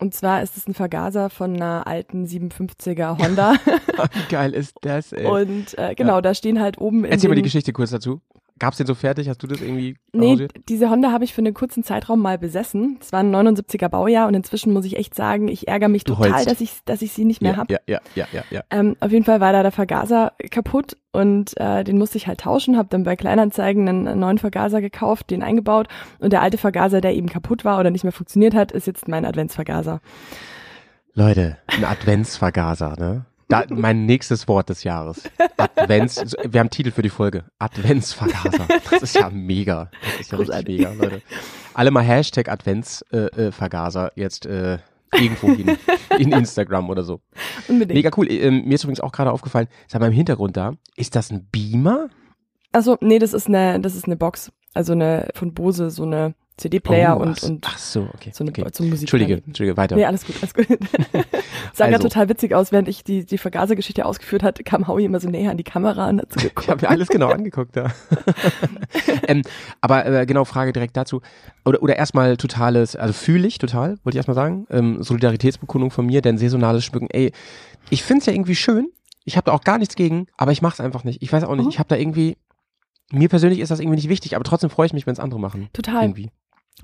Speaker 3: Und zwar ist es ein Vergaser von einer alten 750er Honda.
Speaker 2: Wie geil ist das, ey?
Speaker 3: und äh, genau, da stehen halt oben in
Speaker 2: Erzähl mal die
Speaker 3: dem-
Speaker 2: Geschichte kurz dazu. Gab's den so fertig? Hast du das irgendwie
Speaker 3: Nee,
Speaker 2: arrangiert?
Speaker 3: diese Honda habe ich für einen kurzen Zeitraum mal besessen. Es war ein 79er Baujahr und inzwischen muss ich echt sagen, ich ärgere mich
Speaker 2: Du
Speaker 3: total,
Speaker 2: heulst.
Speaker 3: dass ich, dass ich sie nicht mehr
Speaker 2: ja,
Speaker 3: habe.
Speaker 2: ja, ja, ja, ja, ja.
Speaker 3: Ähm, auf jeden Fall war da der Vergaser kaputt und äh, den musste ich halt tauschen, habe dann bei Kleinanzeigen einen neuen Vergaser gekauft, den eingebaut und der alte Vergaser, der eben kaputt war oder nicht mehr funktioniert hat, ist jetzt mein Adventsvergaser.
Speaker 2: Leute, ein Adventsvergaser, ne? Da, mein nächstes Wort des Jahres. Advents, wir haben Titel für die Folge. Adventsvergaser. Das ist ja mega. Das ist ja richtig
Speaker 3: Großartig.
Speaker 2: mega, Leute. Alle mal Hashtag Adventsvergaser äh, Vergaser jetzt äh, irgendwo hin. In Instagram oder so.
Speaker 3: Unbedingt.
Speaker 2: Mega cool. Ähm, mir ist übrigens auch gerade aufgefallen, sag mal im Hintergrund da, ist das ein Beamer?
Speaker 3: Achso, nee, das ist eine, das ist eine Box, also eine von Bose, so eine CD-Player
Speaker 2: Oh,
Speaker 3: und,
Speaker 2: ach,
Speaker 3: und
Speaker 2: ach so, okay.
Speaker 3: so eine
Speaker 2: okay.
Speaker 3: so Musik.
Speaker 2: Entschuldige,
Speaker 3: daneben.
Speaker 2: Entschuldige, weiter.
Speaker 3: Nee, alles gut, alles gut. Sah
Speaker 2: Also.
Speaker 3: total witzig aus, während ich die, die Vergasergeschichte ausgeführt hatte, kam Howie immer so näher an die Kamera und hat so
Speaker 2: Ich
Speaker 3: geguckt.
Speaker 2: habe mir alles genau angeguckt da. ähm, aber äh, genau, Frage direkt dazu. Oder, oder erstmal totales, also fühle ich total, wollte ich erstmal sagen. Ähm, Solidaritätsbekundung von mir, denn saisonales Schmücken, ey, ich find's ja irgendwie schön. Ich habe da auch gar nichts gegen, aber ich mach's einfach nicht. Ich weiß auch nicht,
Speaker 3: Mhm.
Speaker 2: ich habe da irgendwie, mir persönlich ist das irgendwie nicht wichtig, aber trotzdem freue ich mich, wenn's andere machen.
Speaker 3: Total.
Speaker 2: Irgendwie.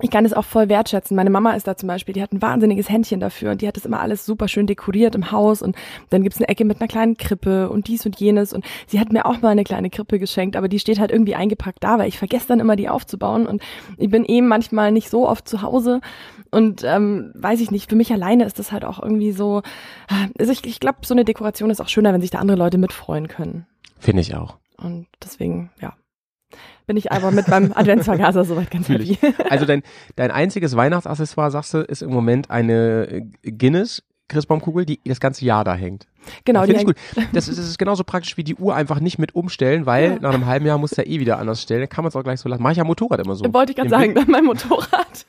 Speaker 3: Ich kann das auch voll wertschätzen. Meine Mama ist da zum Beispiel, die hat ein wahnsinniges Händchen dafür und die hat das immer alles super schön dekoriert im Haus und dann gibt's eine Ecke mit einer kleinen Krippe und dies und jenes und sie hat mir auch mal eine kleine Krippe geschenkt, aber die steht halt irgendwie eingepackt da, weil ich vergesse dann immer die aufzubauen und ich bin eben manchmal nicht so oft zu Hause und ähm, weiß ich nicht, für mich alleine ist das halt auch irgendwie so, also ich, ich glaube, so eine Dekoration ist auch schöner, wenn sich da andere Leute mitfreuen können
Speaker 2: Finde ich auch.
Speaker 3: und deswegen, ja, bin ich aber mit meinem Adventsvergaser soweit ganz
Speaker 2: Fühl
Speaker 3: happy.
Speaker 2: Also dein, dein einziges Weihnachtsaccessoire, sagst du, ist im Moment eine äh, Guinness Christbaumkugel, die das ganze Jahr da hängt.
Speaker 3: Genau,
Speaker 2: Finde
Speaker 3: die
Speaker 2: ich gut. Das ist, das ist genauso praktisch wie die Uhr einfach nicht mit umstellen, weil
Speaker 3: Ja.
Speaker 2: nach einem halben Jahr muss der eh wieder anders stellen. Dann kann man es auch gleich so lassen. Mach ich ja Motorrad immer so.
Speaker 3: Wollte ich gerade sagen, mein Motorrad.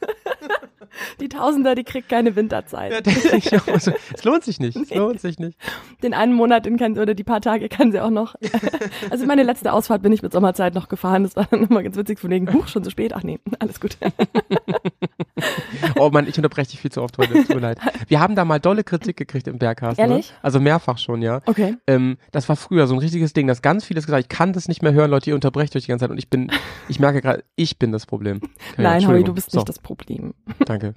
Speaker 3: Die Tausender, die kriegt keine Winterzeit.
Speaker 2: Ja, denke. Es lohnt sich nicht. Es
Speaker 3: Nee.
Speaker 2: lohnt sich nicht.
Speaker 3: Den einen Monat den kann, oder die paar Tage kann sie auch noch. Also meine letzte Ausfahrt bin ich mit Sommerzeit noch gefahren. Das war dann immer ganz witzig von wegen, huch, schon zu spät. Ach nee, alles gut.
Speaker 2: oh Mann, ich unterbreche dich viel zu oft heute, tut mir leid. Wir haben da mal dolle Kritik gekriegt im Berghaus.
Speaker 3: Ehrlich?
Speaker 2: Ne? Also mehrfach schon, ja.
Speaker 3: Okay.
Speaker 2: Ähm, das war früher so ein richtiges Ding, dass ganz vieles gesagt, ich kann das nicht mehr hören, Leute, ihr unterbrecht euch die ganze Zeit und ich bin, ich merke gerade, ich bin das Problem. Okay,
Speaker 3: Nein, Holly, du bist
Speaker 2: so,
Speaker 3: nicht das Problem.
Speaker 2: Danke.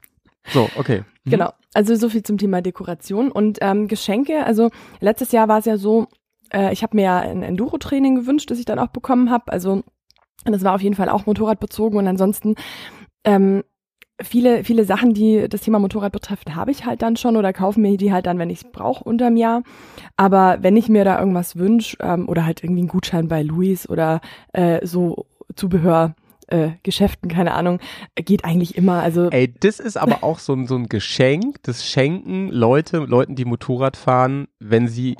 Speaker 2: So, okay. Mhm.
Speaker 3: Genau. Also so viel zum Thema Dekoration und ähm, Geschenke. Also letztes Jahr war es ja so, äh, ich habe mir ja ein Enduro-Training gewünscht, das ich dann auch bekommen habe. Also das war auf jeden Fall auch motorradbezogen und ansonsten ähm, viele, viele Sachen, die das Thema Motorrad betreffen, habe ich halt dann schon oder kaufe mir die halt dann, wenn ich es brauche, unterm Jahr. Aber wenn ich mir da irgendwas wünsche ähm, oder halt irgendwie einen Gutschein bei Louis oder äh, so Zubehör, äh, Geschäften, keine Ahnung, geht eigentlich immer. Also
Speaker 2: Ey, das ist aber auch so ein, so ein Geschenk, das schenken Leute, Leuten, die Motorrad fahren, wenn sie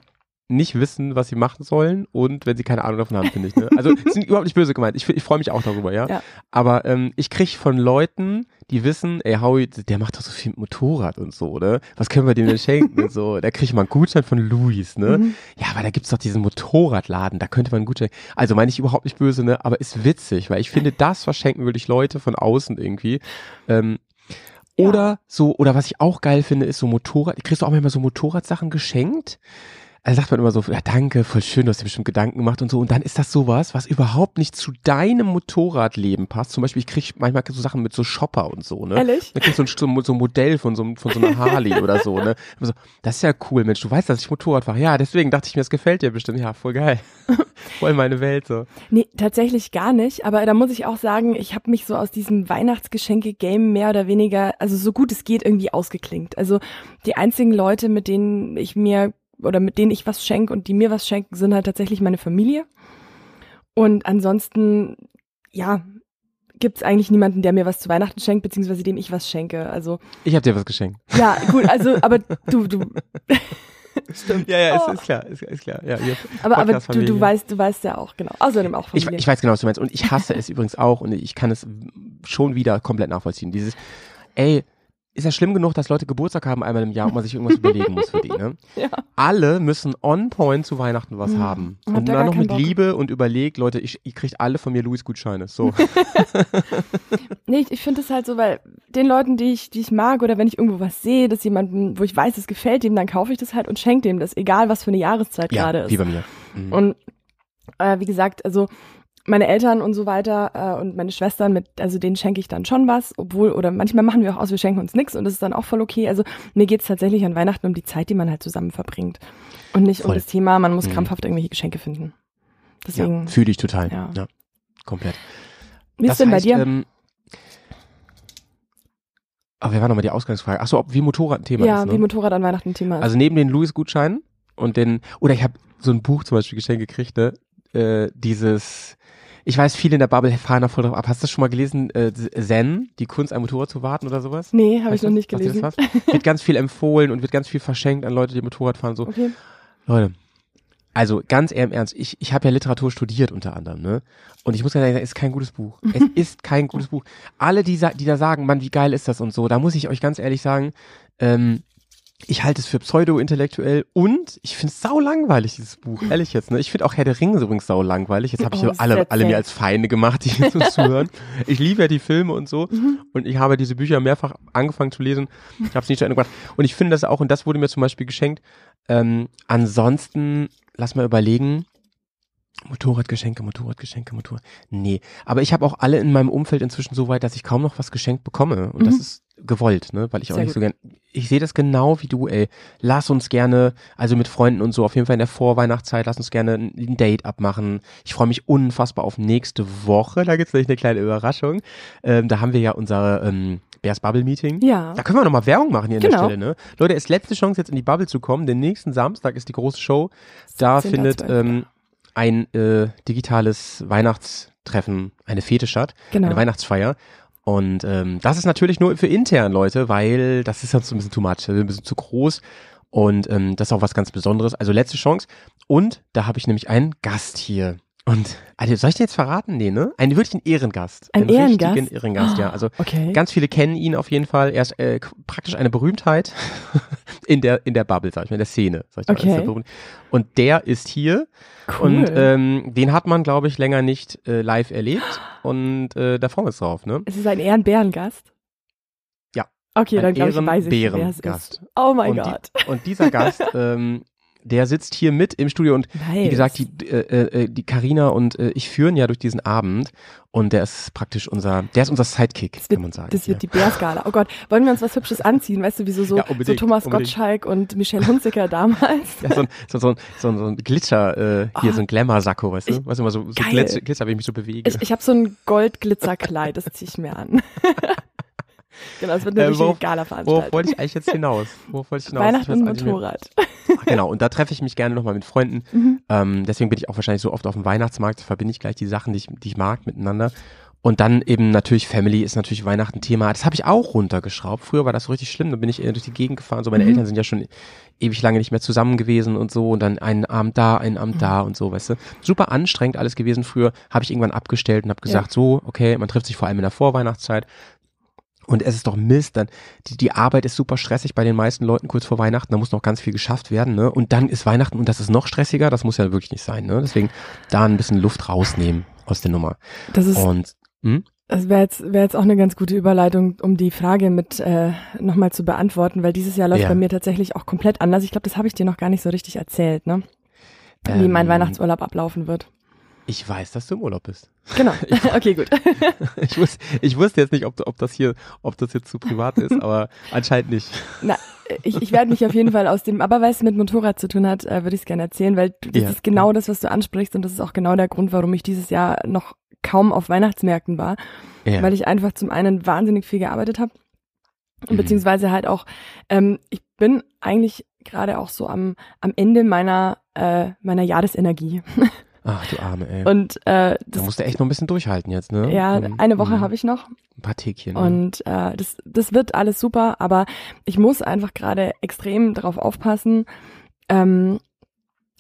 Speaker 2: nicht wissen, was sie machen sollen und wenn sie keine Ahnung davon haben, finde ich. Ne? Also sind überhaupt nicht böse gemeint. Ich, ich freue mich auch darüber, ja.
Speaker 3: Ja.
Speaker 2: Aber ähm, ich krieg von Leuten, die wissen, ey, Howie, der macht doch so viel mit Motorrad und so, oder? Was können wir dem denn schenken und so? Da krieg ich mal einen Gutschein von Luis, ne?
Speaker 3: Mhm.
Speaker 2: Ja, aber da gibt's doch diesen Motorradladen, da könnte man einen Gutschein. Also meine ich überhaupt nicht böse, ne? Aber ist witzig, weil ich finde, das verschenken würde ich Leute von außen irgendwie. Ähm,
Speaker 3: Ja.
Speaker 2: oder so, oder was ich auch geil finde, ist so Motorrad. Kriegst du auch manchmal so Motorradsachen geschenkt? Also sagt man immer so, ja danke, voll schön, du hast dir bestimmt Gedanken gemacht und so. Und dann ist das sowas, was überhaupt nicht zu deinem Motorradleben passt. Zum Beispiel, ich krieg manchmal so Sachen mit so Shopper und so, ne?
Speaker 3: Ehrlich?
Speaker 2: Da kriegst du so ein, so ein Modell von so, von so einer Harley oder so, ne? So, das ist ja cool, Mensch, du weißt, dass ich Motorrad fahre. Ja, deswegen dachte ich mir, das gefällt dir bestimmt. Ja, voll geil. voll meine Welt so.
Speaker 3: Nee, tatsächlich gar nicht. Aber da muss ich auch sagen, ich habe mich so aus diesem Weihnachtsgeschenke-Game mehr oder weniger, also so gut es geht, irgendwie ausgeklingt. Also die einzigen Leute, mit denen ich mir oder mit denen ich was schenke und die mir was schenken, sind halt tatsächlich meine Familie. Und ansonsten, ja, gibt's eigentlich niemanden, der mir was zu Weihnachten schenkt, beziehungsweise dem ich was schenke. Also,
Speaker 2: Ich habe dir was geschenkt.
Speaker 3: ja, gut, also, aber du, du, stimmt.
Speaker 2: Ja, ja, ist,
Speaker 3: Oh.
Speaker 2: ist klar, ist, ist klar. Ja.
Speaker 3: Aber, aber du, du weißt, du weißt ja auch, genau. Außerdem auch
Speaker 2: Ich,
Speaker 3: Familie.
Speaker 2: ich weiß genau, was du meinst. Und ich hasse es übrigens auch und ich kann es schon wieder komplett nachvollziehen. Dieses, ey, ist ja schlimm genug, dass Leute Geburtstag haben einmal im Jahr und man sich irgendwas überlegen muss für die, ne?
Speaker 3: ja.
Speaker 2: Alle müssen on point zu Weihnachten was
Speaker 3: Mhm.
Speaker 2: haben.
Speaker 3: Hab
Speaker 2: Und
Speaker 3: da
Speaker 2: dann noch mit
Speaker 3: Bock.
Speaker 2: Liebe und überlegt, Leute, ich, ihr kriegt alle von mir Louis-Gutscheine. So.
Speaker 3: Nee, ich, ich finde es halt so, weil den Leuten, die ich, die ich mag, oder wenn ich irgendwo was sehe, dass jemanden, wo ich weiß, es gefällt dem, dann kaufe ich das halt und schenke dem das, egal was für eine Jahreszeit gerade
Speaker 2: ja,
Speaker 3: ist.
Speaker 2: wie bei mir. Mhm.
Speaker 3: Und äh, wie gesagt, also meine Eltern und so weiter äh, und meine Schwestern, mit, also denen schenke ich dann schon was, obwohl, oder manchmal machen wir auch aus, wir schenken uns nichts und das ist dann auch voll okay. Also mir geht's tatsächlich an Weihnachten um die Zeit, die man halt zusammen verbringt. Und nicht um
Speaker 2: Voll.
Speaker 3: das Thema, man muss
Speaker 2: Mhm.
Speaker 3: krampfhaft irgendwelche Geschenke finden. Deswegen,
Speaker 2: ja, fühle ich total.
Speaker 3: Ja.
Speaker 2: Ja. komplett.
Speaker 3: wie ist
Speaker 2: das
Speaker 3: denn bei
Speaker 2: heißt,
Speaker 3: dir?
Speaker 2: Ähm, aber wer war nochmal die Ausgangsfrage? Achso, ob wie Motorrad ein Thema
Speaker 3: ja,
Speaker 2: ist. Ne?
Speaker 3: wie Motorrad an Weihnachten ein Thema ist.
Speaker 2: Also neben den Louis-Gutscheinen und den, oder ich habe so ein Buch zum Beispiel geschenkt gekriegt, ne? Äh, dieses, ich weiß, viele in der Bubble fahren da voll drauf ab. Hast du das schon mal gelesen? Äh, Zen, die Kunst, ein Motorrad zu warten oder sowas?
Speaker 3: nee, habe ich noch nicht gelesen.
Speaker 2: Das was? wird ganz viel empfohlen und wird ganz viel verschenkt an Leute, die Motorrad fahren. So,
Speaker 3: Okay.
Speaker 2: Leute, also ganz eher im Ernst, ich, ich habe ja Literatur studiert unter anderem, ne? Und ich muss ganz ehrlich sagen, es ist kein gutes Buch. Es ist kein gutes Buch. Alle, die, die da sagen, Mann, wie geil ist das und so, da muss ich euch ganz ehrlich sagen, ähm, ich halte es für pseudo-intellektuell und ich finde es sau langweilig, dieses Buch. Ehrlich jetzt, ne? Ich finde auch Herr der Ringe übrigens sau langweilig. Jetzt habe ich
Speaker 3: Oh,
Speaker 2: alle, alle mir als Feinde gemacht, die hier so zuhören. Ich liebe ja die Filme und so.
Speaker 3: Mhm.
Speaker 2: Und ich habe diese Bücher mehrfach angefangen zu lesen. Ich habe es nicht zu Ende gemacht. Und ich finde das auch, und das wurde mir zum Beispiel geschenkt. Ähm, ansonsten, lass mal überlegen. Motorradgeschenke, Motorradgeschenke, Motorrad. Nee, aber ich habe auch alle in meinem Umfeld inzwischen so weit, dass ich kaum noch was geschenkt bekomme. Und das
Speaker 3: Mhm.
Speaker 2: ist gewollt, ne? Weil ich auch
Speaker 3: Sehr
Speaker 2: nicht so gern. Ich sehe das genau wie du, ey. Lass uns gerne, also mit Freunden und so, auf jeden Fall in der Vorweihnachtszeit, lass uns gerne ein Date abmachen. Ich freue mich unfassbar auf nächste Woche. Da gibt's nämlich eine kleine Überraschung. Ähm, da haben wir ja unser ähm, Bears Bubble Meeting.
Speaker 3: Ja.
Speaker 2: Da können wir nochmal Werbung machen hier an
Speaker 3: Genau.
Speaker 2: der Stelle, ne? Leute, ist letzte Chance jetzt in die Bubble zu kommen. Den nächsten Samstag ist die große Show. Da
Speaker 3: 17.12..
Speaker 2: findet ähm, ein äh, digitales Weihnachtstreffen, eine Fete statt,
Speaker 3: Genau.
Speaker 2: eine Weihnachtsfeier. Und ähm, das ist natürlich nur für intern Leute, weil das ist sonst ein bisschen too much, ein bisschen zu groß. Und ähm, das ist auch was ganz Besonderes. Also letzte Chance. Und da habe ich nämlich einen Gast hier. Und also, soll ich dir jetzt verraten? Nee, ne? Einen wirklich Ehrengast.
Speaker 3: Ein
Speaker 2: einen
Speaker 3: Ehrengast?
Speaker 2: richtigen Ehrengast, ja. Also
Speaker 3: Okay.
Speaker 2: Ganz viele kennen ihn auf jeden Fall. Er ist äh, praktisch eine Berühmtheit in der in der Bubble, sag ich mal, in der Szene. Sag ich
Speaker 3: Okay.
Speaker 2: berühmt. Und der ist hier
Speaker 3: cool.
Speaker 2: und ähm, den hat man, glaube ich, länger nicht äh, live erlebt und äh, da freuen wir uns drauf. Ne?
Speaker 3: es ist ein Ehrenbärengast. Okay,
Speaker 2: ein
Speaker 3: dann glaube ich, weiß ich, wer es ist. Oh mein
Speaker 2: und,
Speaker 3: Gott.
Speaker 2: Die, und dieser Gast, ähm, der sitzt hier mit im Studio und wie
Speaker 3: Nice.
Speaker 2: gesagt, die äh, äh, die Carina und äh, ich führen ja durch diesen Abend und der ist praktisch unser, der ist unser Sidekick,
Speaker 3: Das
Speaker 2: kann
Speaker 3: wird,
Speaker 2: man sagen.
Speaker 3: das
Speaker 2: hier.
Speaker 3: wird die Bärskala. Oh Gott, wollen wir uns was Hübsches anziehen? Weißt du, wie so,
Speaker 2: Ja,
Speaker 3: so Thomas
Speaker 2: unbedingt.
Speaker 3: Gottschalk und Michelle Hunziker damals?
Speaker 2: ja, so, ein, so, so, ein- so, ein- so ein Glitzer, äh, hier
Speaker 3: Oh.
Speaker 2: so ein Glamour-Sakko, weißt du?
Speaker 3: Ich-
Speaker 2: weißt du, mal so, so. Glitzer, Glitzer, wenn ich mich so bewege.
Speaker 3: Ich, ich habe so ein Goldglitzerkleid, das ziehe ich mir an. genau, es wird eine
Speaker 2: Äh,
Speaker 3: richtige Gala-Veranstaltung.
Speaker 2: Worauf wollte ich eigentlich jetzt hinaus? Worauf wollte ich hinaus?
Speaker 3: Weihnachten
Speaker 2: Ich
Speaker 3: und. Motorrad.
Speaker 2: Ach, genau, und da treffe ich mich gerne nochmal mit Freunden.
Speaker 3: Mhm.
Speaker 2: Ähm, deswegen bin ich auch wahrscheinlich so oft auf dem Weihnachtsmarkt, verbinde ich gleich die Sachen, die ich, die ich mag, miteinander. Und dann eben natürlich Family ist natürlich Weihnachten Thema. Das habe ich auch runtergeschraubt. Früher war das so richtig schlimm. Da bin ich eher durch die Gegend gefahren. So meine
Speaker 3: Mhm.
Speaker 2: Eltern sind ja schon ewig lange nicht mehr zusammen gewesen und so. Und dann einen Abend da, einen Abend
Speaker 3: Mhm.
Speaker 2: da und so, weißt du. Super anstrengend alles gewesen früher. Habe ich irgendwann abgestellt und habe gesagt, so, okay, man trifft sich vor allem in der Vorweihnachtszeit. Und es ist doch Mist, dann die, die Arbeit ist super stressig bei den meisten Leuten kurz vor Weihnachten, da muss noch ganz viel geschafft werden, ne? Und dann ist Weihnachten und das ist noch stressiger, das muss ja wirklich nicht sein, ne? Deswegen da ein bisschen Luft rausnehmen aus der Nummer.
Speaker 3: Das ist,
Speaker 2: Und hm?
Speaker 3: das wäre jetzt, wäre jetzt auch eine ganz gute Überleitung, um die Frage mit äh, nochmal zu beantworten, weil dieses Jahr läuft
Speaker 2: Ja.
Speaker 3: bei mir tatsächlich auch komplett anders. Ich glaube, das habe ich dir noch gar nicht so richtig erzählt, ne? Wie mein
Speaker 2: Ähm,
Speaker 3: Weihnachtsurlaub ablaufen wird.
Speaker 2: Ich weiß, dass du im Urlaub bist.
Speaker 3: Genau. okay, gut.
Speaker 2: Ich wusste, ich wusste jetzt nicht, ob, ob das hier, ob das jetzt zu privat ist, aber anscheinend nicht.
Speaker 3: Na, ich, ich werde mich auf jeden Fall aus dem, aber weil es mit Motorrad zu tun hat, äh, würde ich es gerne erzählen, weil das
Speaker 2: Ja.
Speaker 3: ist genau das, was du ansprichst und das ist auch genau der Grund, warum ich dieses Jahr noch kaum auf Weihnachtsmärkten war,
Speaker 2: Ja.
Speaker 3: weil ich einfach zum einen wahnsinnig viel gearbeitet habe
Speaker 2: Mhm.
Speaker 3: beziehungsweise halt auch, ähm, ich bin eigentlich gerade auch so am, am Ende meiner, äh, meiner Jahresenergie.
Speaker 2: Ach, du Arme, ey.
Speaker 3: Und äh,
Speaker 2: da musst du echt noch ein bisschen durchhalten jetzt, ne?
Speaker 3: ja,
Speaker 2: Ähm,
Speaker 3: eine Woche
Speaker 2: mhm.
Speaker 3: habe ich noch
Speaker 2: Ein paar Tägchen. ne?
Speaker 3: und äh, das, das wird alles super, aber ich muss einfach gerade extrem darauf aufpassen, ähm,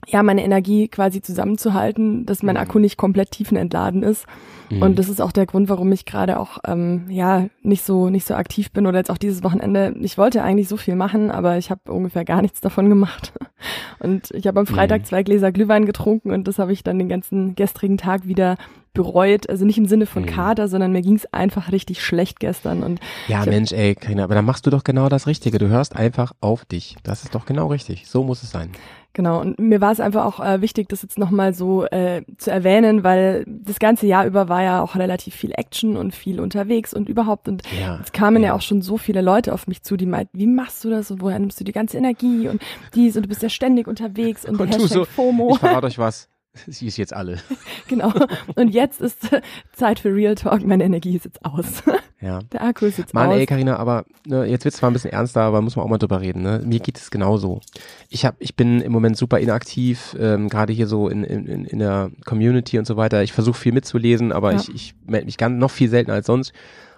Speaker 3: ja, meine Energie quasi zusammenzuhalten, dass mein
Speaker 2: Mhm.
Speaker 3: Akku nicht komplett tiefenentladen ist.
Speaker 2: Mhm.
Speaker 3: Und das ist auch der Grund, warum ich gerade auch ähm, ja nicht so nicht so aktiv bin oder jetzt auch dieses Wochenende. Ich wollte eigentlich so viel machen, aber ich habe ungefähr gar nichts davon gemacht. Und ich habe am Freitag
Speaker 2: Mhm.
Speaker 3: zwei Gläser Glühwein getrunken und das habe ich dann den ganzen gestrigen Tag wieder bereut. Also nicht im Sinne von
Speaker 2: Mhm.
Speaker 3: Kater, sondern mir ging es einfach richtig schlecht gestern. Und
Speaker 2: Ja, Mensch, ey, Karina, aber dann machst du doch genau das Richtige. Du hörst einfach auf dich. Das ist doch genau richtig. So muss es sein.
Speaker 3: Genau, und mir war es einfach auch äh, wichtig, das jetzt nochmal so äh, zu erwähnen, weil das ganze Jahr über war ja auch relativ viel Action und viel unterwegs und überhaupt. Und
Speaker 2: Ja.
Speaker 3: es kamen ja.
Speaker 2: ja.
Speaker 3: auch schon so viele Leute auf mich zu, die meinten, wie machst du das und woher nimmst du die ganze Energie und dies und du bist ja ständig unterwegs und,
Speaker 2: Und du
Speaker 3: Hashtag
Speaker 2: so,
Speaker 3: FOMO.
Speaker 2: Ich verrate euch was. Sie ist jetzt alle.
Speaker 3: genau. Und jetzt ist Zeit für Real Talk. Meine Energie ist jetzt aus.
Speaker 2: Ja.
Speaker 3: Der Akku ist jetzt
Speaker 2: Mann,
Speaker 3: aus.
Speaker 2: ey, Karina, aber ne, jetzt wird's zwar ein bisschen ernster, aber muss man auch mal drüber reden. Ne? Mir geht es genauso. Ich hab, ich bin im Moment super inaktiv, ähm, gerade hier so in, in, in- in der Community und so weiter. Ich versuche viel mitzulesen, aber
Speaker 3: Ja.
Speaker 2: ich, ich melde mich ganz noch viel seltener als sonst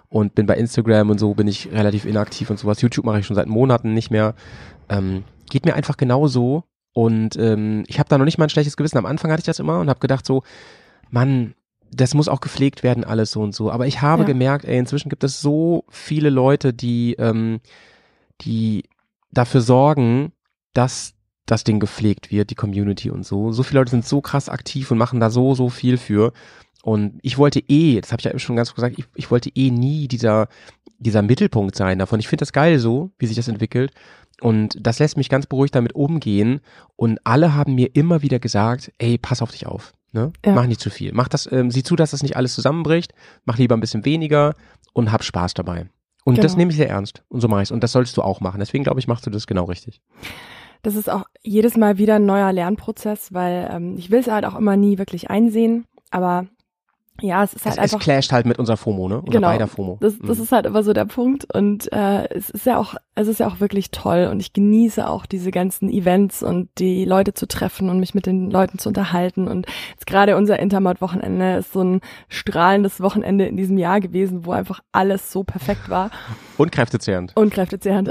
Speaker 2: und bin bei Instagram und so bin ich relativ inaktiv und sowas. YouTube mache ich schon seit Monaten nicht mehr. Ähm, geht mir einfach genauso und ähm, ich habe da noch nicht mal ein schlechtes Gewissen. Am Anfang hatte ich das immer und habe gedacht so, Mann, das muss auch gepflegt werden, alles so und so. Aber ich habe
Speaker 3: Ja.
Speaker 2: gemerkt, ey, inzwischen gibt es so viele Leute, die, ähm, die dafür sorgen, dass das Ding gepflegt wird, die Community und so. So viele Leute sind so krass aktiv und machen da so, so viel für. Und ich wollte eh, das habe ich ja eben schon ganz kurz gesagt, ich, ich wollte eh nie dieser, dieser Mittelpunkt sein davon. Ich finde das geil so, wie sich das entwickelt. Und das lässt mich ganz beruhigt damit umgehen. Und alle haben mir immer wieder gesagt, ey, pass auf dich auf. Ne?
Speaker 3: Ja.
Speaker 2: Mach nicht zu viel. Mach das, ähm, sieh zu, dass das nicht alles zusammenbricht. Mach lieber ein bisschen weniger und hab Spaß dabei. Und das
Speaker 3: Genau.
Speaker 2: nehme ich sehr ernst. Und so mache ich's. Und das solltest du auch machen. Deswegen glaube ich, machst du das genau richtig.
Speaker 3: Das ist auch jedes Mal wieder ein neuer Lernprozess, weil ähm, ich will es halt auch immer nie wirklich einsehen, aber ja, es ist halt
Speaker 2: Es, es
Speaker 3: einfach.
Speaker 2: clasht halt mit unserer FOMO, ne? Unser
Speaker 3: Genau.
Speaker 2: beider FOMO.
Speaker 3: Das, das
Speaker 2: Mhm.
Speaker 3: ist halt immer so der Punkt und äh, es ist ja auch, es ist ja auch wirklich toll und ich genieße auch diese ganzen Events und die Leute zu treffen und mich mit den Leuten zu unterhalten und jetzt gerade unser Intermod-Wochenende ist so ein strahlendes Wochenende in diesem Jahr gewesen, wo einfach alles so perfekt war
Speaker 2: Und kräftezehrend.
Speaker 3: und kräftezehrend.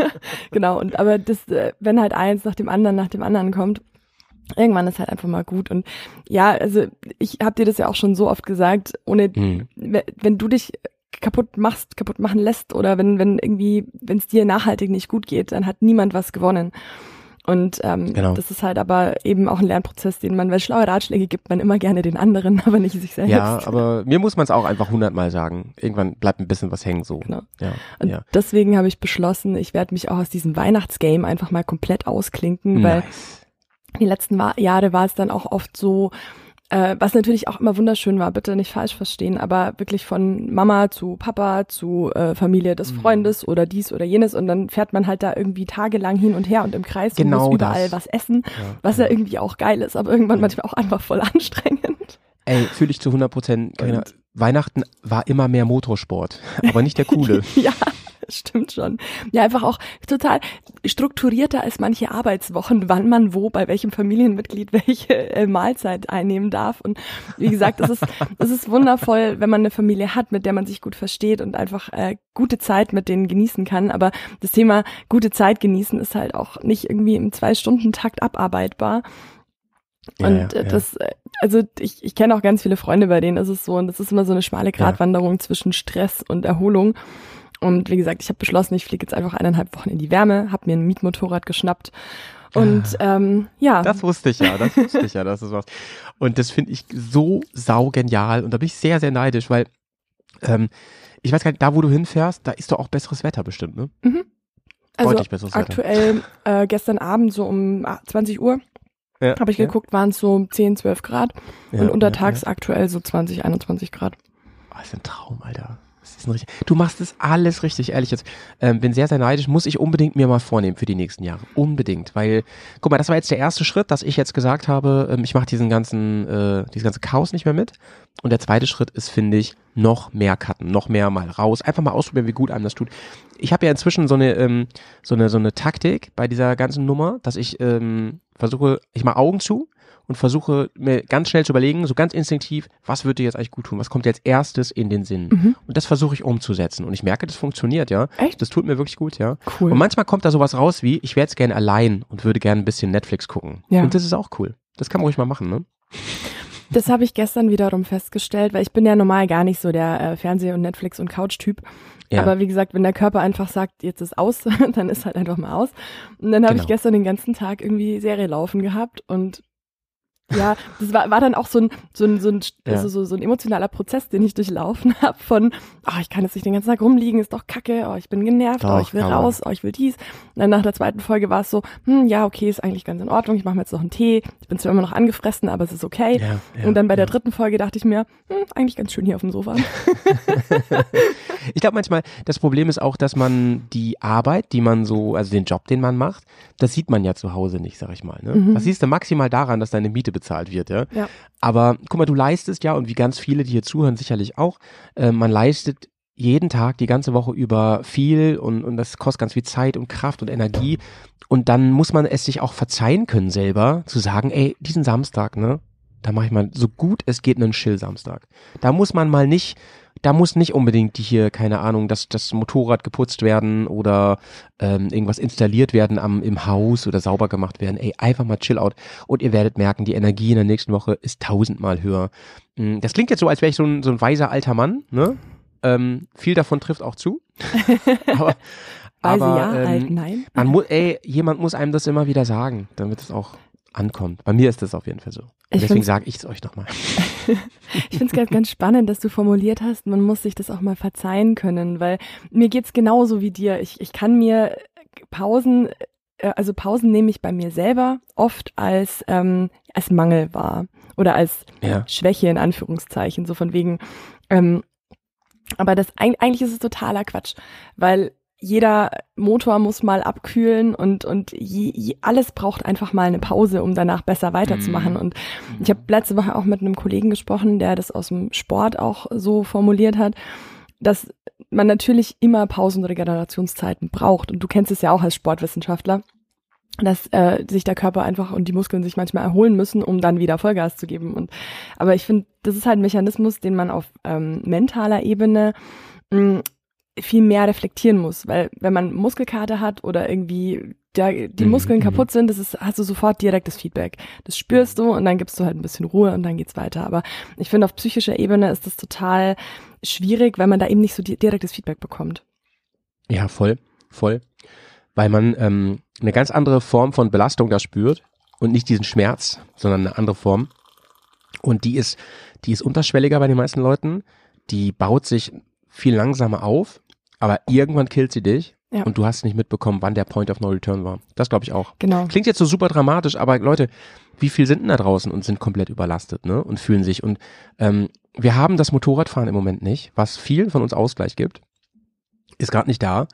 Speaker 3: genau und aber das, äh, wenn halt eins nach dem anderen nach dem anderen kommt, irgendwann ist halt einfach mal gut und ja, also ich habe dir das ja auch schon so oft gesagt, ohne
Speaker 2: Mhm.
Speaker 3: we- wenn du dich kaputt machst, kaputt machen lässt oder wenn, wenn irgendwie, wenn es dir nachhaltig nicht gut geht, dann hat niemand was gewonnen. Und ähm,
Speaker 2: Genau.
Speaker 3: das ist halt aber eben auch ein Lernprozess, den man, weil schlaue Ratschläge gibt man immer gerne den anderen, aber nicht sich selbst.
Speaker 2: Ja, aber mir muss man es auch einfach hundertmal sagen. Irgendwann bleibt ein bisschen was hängen so.
Speaker 3: Genau.
Speaker 2: Ja,
Speaker 3: Und
Speaker 2: ja.
Speaker 3: deswegen habe ich beschlossen, ich werde mich auch aus diesem Weihnachtsgame einfach mal komplett ausklinken, weil
Speaker 2: Nice.
Speaker 3: Die letzten Jahre war es dann auch oft so, äh, was natürlich auch immer wunderschön war, bitte nicht falsch verstehen, aber wirklich von Mama zu Papa zu äh, Familie des
Speaker 2: Mhm.
Speaker 3: Freundes oder dies oder jenes und dann fährt man halt da irgendwie tagelang hin und her und im Kreis und
Speaker 2: Genau
Speaker 3: muss überall
Speaker 2: das.
Speaker 3: was essen,
Speaker 2: Ja,
Speaker 3: was ja irgendwie auch geil ist, aber irgendwann
Speaker 2: Ja.
Speaker 3: manchmal auch einfach voll anstrengend.
Speaker 2: Ey, fühle ich zu 100 Prozent.
Speaker 3: Und-
Speaker 2: Weihnachten war immer mehr Motorsport, aber nicht der coole.
Speaker 3: ja, stimmt schon. Ja, einfach auch total strukturierter als manche Arbeitswochen, wann man wo, bei welchem Familienmitglied welche äh, Mahlzeit einnehmen darf. Und wie gesagt, es ist, es ist wundervoll, wenn man eine Familie hat, mit der man sich gut versteht und einfach äh, gute Zeit mit denen genießen kann. Aber das Thema gute Zeit genießen ist halt auch nicht irgendwie im Zwei-Stunden-Takt abarbeitbar.
Speaker 2: Ja,
Speaker 3: Und
Speaker 2: ja,
Speaker 3: äh,
Speaker 2: ja.
Speaker 3: das, äh, also ich, ich kenne auch ganz viele Freunde, bei denen ist es so, und das ist immer so eine schmale Gratwanderung zwischen Stress und Erholung. Und wie gesagt, ich habe beschlossen, ich fliege jetzt einfach eineinhalb Wochen in die Wärme, habe mir ein Mietmotorrad geschnappt. Und ähm, ja,
Speaker 2: Das wusste ich ja, das wusste ich ja, dass es was. Und das finde ich so saugenial und da bin ich sehr, sehr neidisch, weil ähm, ich weiß gar nicht, da wo du hinfährst, da ist doch auch besseres Wetter bestimmt, ne?
Speaker 3: also
Speaker 2: deutlich besseres Wetter.
Speaker 3: aktuell äh, gestern Abend so um ah, 20 Uhr
Speaker 2: Ja,
Speaker 3: habe ich
Speaker 2: ja.
Speaker 3: geguckt, waren es so 10, 12 Grad
Speaker 2: Ja,
Speaker 3: und untertags aktuell so 20, 21 Grad.
Speaker 2: Oh, das ist ein Traum, Alter. Ein richtig, du machst das alles richtig, ehrlich jetzt. Ähm, bin sehr, sehr neidisch, muss ich unbedingt mir mal vornehmen für die nächsten Jahre. Unbedingt. Weil, guck mal, das war jetzt der erste Schritt, dass ich jetzt gesagt habe, ähm, ich mache diesen ganzen, äh, dieses ganze Chaos nicht mehr mit. Und der zweite Schritt ist, finde ich, noch mehr cutten, noch mehr mal raus. Einfach mal ausprobieren, wie gut einem das tut. Ich habe ja inzwischen so eine, ähm, so eine, so eine Taktik bei dieser ganzen Nummer, dass ich ähm, versuche, ich mache Augen zu und versuche mir ganz schnell zu überlegen, so ganz instinktiv, was würde dir jetzt eigentlich gut tun? Was kommt jetzt erstes in den Sinn?
Speaker 3: Mhm.
Speaker 2: Und das versuche ich umzusetzen. Und ich merke, das funktioniert, ja.
Speaker 3: Echt?
Speaker 2: Das tut mir wirklich gut, ja.
Speaker 3: Cool.
Speaker 2: Und manchmal kommt da sowas raus wie, ich wäre jetzt gerne allein und würde gerne ein bisschen Netflix gucken.
Speaker 3: Ja.
Speaker 2: Und das ist auch cool. Das kann man ruhig mal machen, ne?
Speaker 3: Das habe ich gestern wiederum festgestellt, weil ich bin ja normal gar nicht so der äh, Fernseh- und Netflix- und Couch-Typ.
Speaker 2: Ja.
Speaker 3: Aber wie gesagt, wenn der Körper einfach sagt, jetzt ist aus, dann ist halt einfach mal aus. Und dann habe ich
Speaker 2: Genau.
Speaker 3: gestern den ganzen Tag irgendwie Serie laufen gehabt und ja, das war, war dann auch so ein, so ein, so ein,
Speaker 2: Ja.
Speaker 3: also so, so ein emotionaler Prozess, den ich durchlaufen habe von, oh, ich kann jetzt nicht den ganzen Tag rumliegen, ist doch kacke, oh, ich bin genervt, oh,
Speaker 2: Doch,
Speaker 3: ich will raus, oh, ich will dies. Und dann nach der zweiten Folge war es so, hm, ja, okay, ist eigentlich ganz in Ordnung, ich mache mir jetzt noch einen Tee, ich bin zwar immer noch angefressen, aber es ist okay.
Speaker 2: Ja, ja,
Speaker 3: und dann bei der dritten Folge dachte ich mir, hm, eigentlich ganz schön hier auf dem Sofa.
Speaker 2: Ich glaube manchmal, das Problem ist auch, dass man die Arbeit, die man so, also den Job, den man macht, das sieht man ja zu Hause nicht, sag ich mal. Ne?
Speaker 3: Mhm.
Speaker 2: Das siehst du maximal daran, dass deine Miete bezahlt wird, ja.
Speaker 3: Ja.
Speaker 2: Aber guck mal, du leistest ja, und wie ganz viele, die hier zuhören, sicherlich auch, äh, man leistet jeden Tag, die ganze Woche über viel und, und das kostet ganz viel Zeit und Kraft und Energie. Und dann muss man es sich auch verzeihen können selber, zu sagen, ey, diesen Samstag, ne, da mache ich mal so gut es geht einen Chill-Samstag. Da muss man mal nicht, da muss nicht unbedingt die hier, keine Ahnung, dass das Motorrad geputzt werden oder ähm, irgendwas installiert werden am, im Haus oder sauber gemacht werden. Ey, einfach mal chill out. Und ihr werdet merken, die Energie in der nächsten Woche ist tausendmal höher. Mm, Das klingt jetzt so, als wäre ich so ein, so ein weiser alter Mann, ne? Ähm, viel davon trifft auch zu. aber,
Speaker 3: Weise
Speaker 2: aber,
Speaker 3: ja,
Speaker 2: ähm,
Speaker 3: alt nein.
Speaker 2: man ey, jemand muss einem das immer wieder sagen, damit es auch ankommt. Bei mir ist das auf jeden Fall so. Deswegen sage ich es euch nochmal.
Speaker 3: Ich finde es ganz, ganz spannend, dass du formuliert hast, man muss sich das auch mal verzeihen können, weil mir geht's genauso wie dir. Ich, ich kann mir Pausen, äh, also Pausen nehme ich bei mir selber oft als, ähm, als Mangel wahr oder als
Speaker 2: Ja.
Speaker 3: Schwäche in Anführungszeichen, so von wegen, ähm, aber das eig- eigentlich ist es totaler Quatsch, weil jeder Motor muss mal abkühlen und und je, je, alles braucht einfach mal eine Pause, um danach besser weiterzumachen.
Speaker 2: Mhm.
Speaker 3: Und ich habe letzte Woche auch mit einem Kollegen gesprochen, der das aus dem Sport auch so formuliert hat, dass man natürlich immer Pausen und Regenerationszeiten braucht. Und du kennst es ja auch als Sportwissenschaftler, dass äh, sich der Körper einfach und die Muskeln sich manchmal erholen müssen, um dann wieder Vollgas zu geben. Und aber ich finde, das ist halt ein Mechanismus, den man auf ähm, mentaler Ebene mh, viel mehr reflektieren muss, weil wenn man Muskelkater hat oder irgendwie der, die
Speaker 2: Mhm,
Speaker 3: Muskeln
Speaker 2: mhm.
Speaker 3: kaputt sind, das ist, hast du sofort direktes Feedback. Das spürst du und dann gibst du halt ein bisschen Ruhe und dann geht's weiter. Aber ich finde, auf psychischer Ebene ist das total schwierig, weil man da eben nicht so di direktes Feedback bekommt.
Speaker 2: Ja, voll, voll. weil man ähm, eine ganz andere Form von Belastung da spürt und nicht diesen Schmerz, sondern eine andere Form. Und die ist, die ist unterschwelliger bei den meisten Leuten. Die baut sich viel langsamer auf, aber irgendwann killt sie dich
Speaker 3: Ja.
Speaker 2: und du hast nicht mitbekommen, wann der Point of No Return war. Das glaube ich auch.
Speaker 3: Genau.
Speaker 2: Klingt jetzt so super dramatisch, aber Leute, wie viel sind denn da draußen und sind komplett überlastet, ne? Und fühlen sich. Und ähm, wir haben das Motorradfahren im Moment nicht, was vielen von uns Ausgleich gibt. Ist gerade nicht da.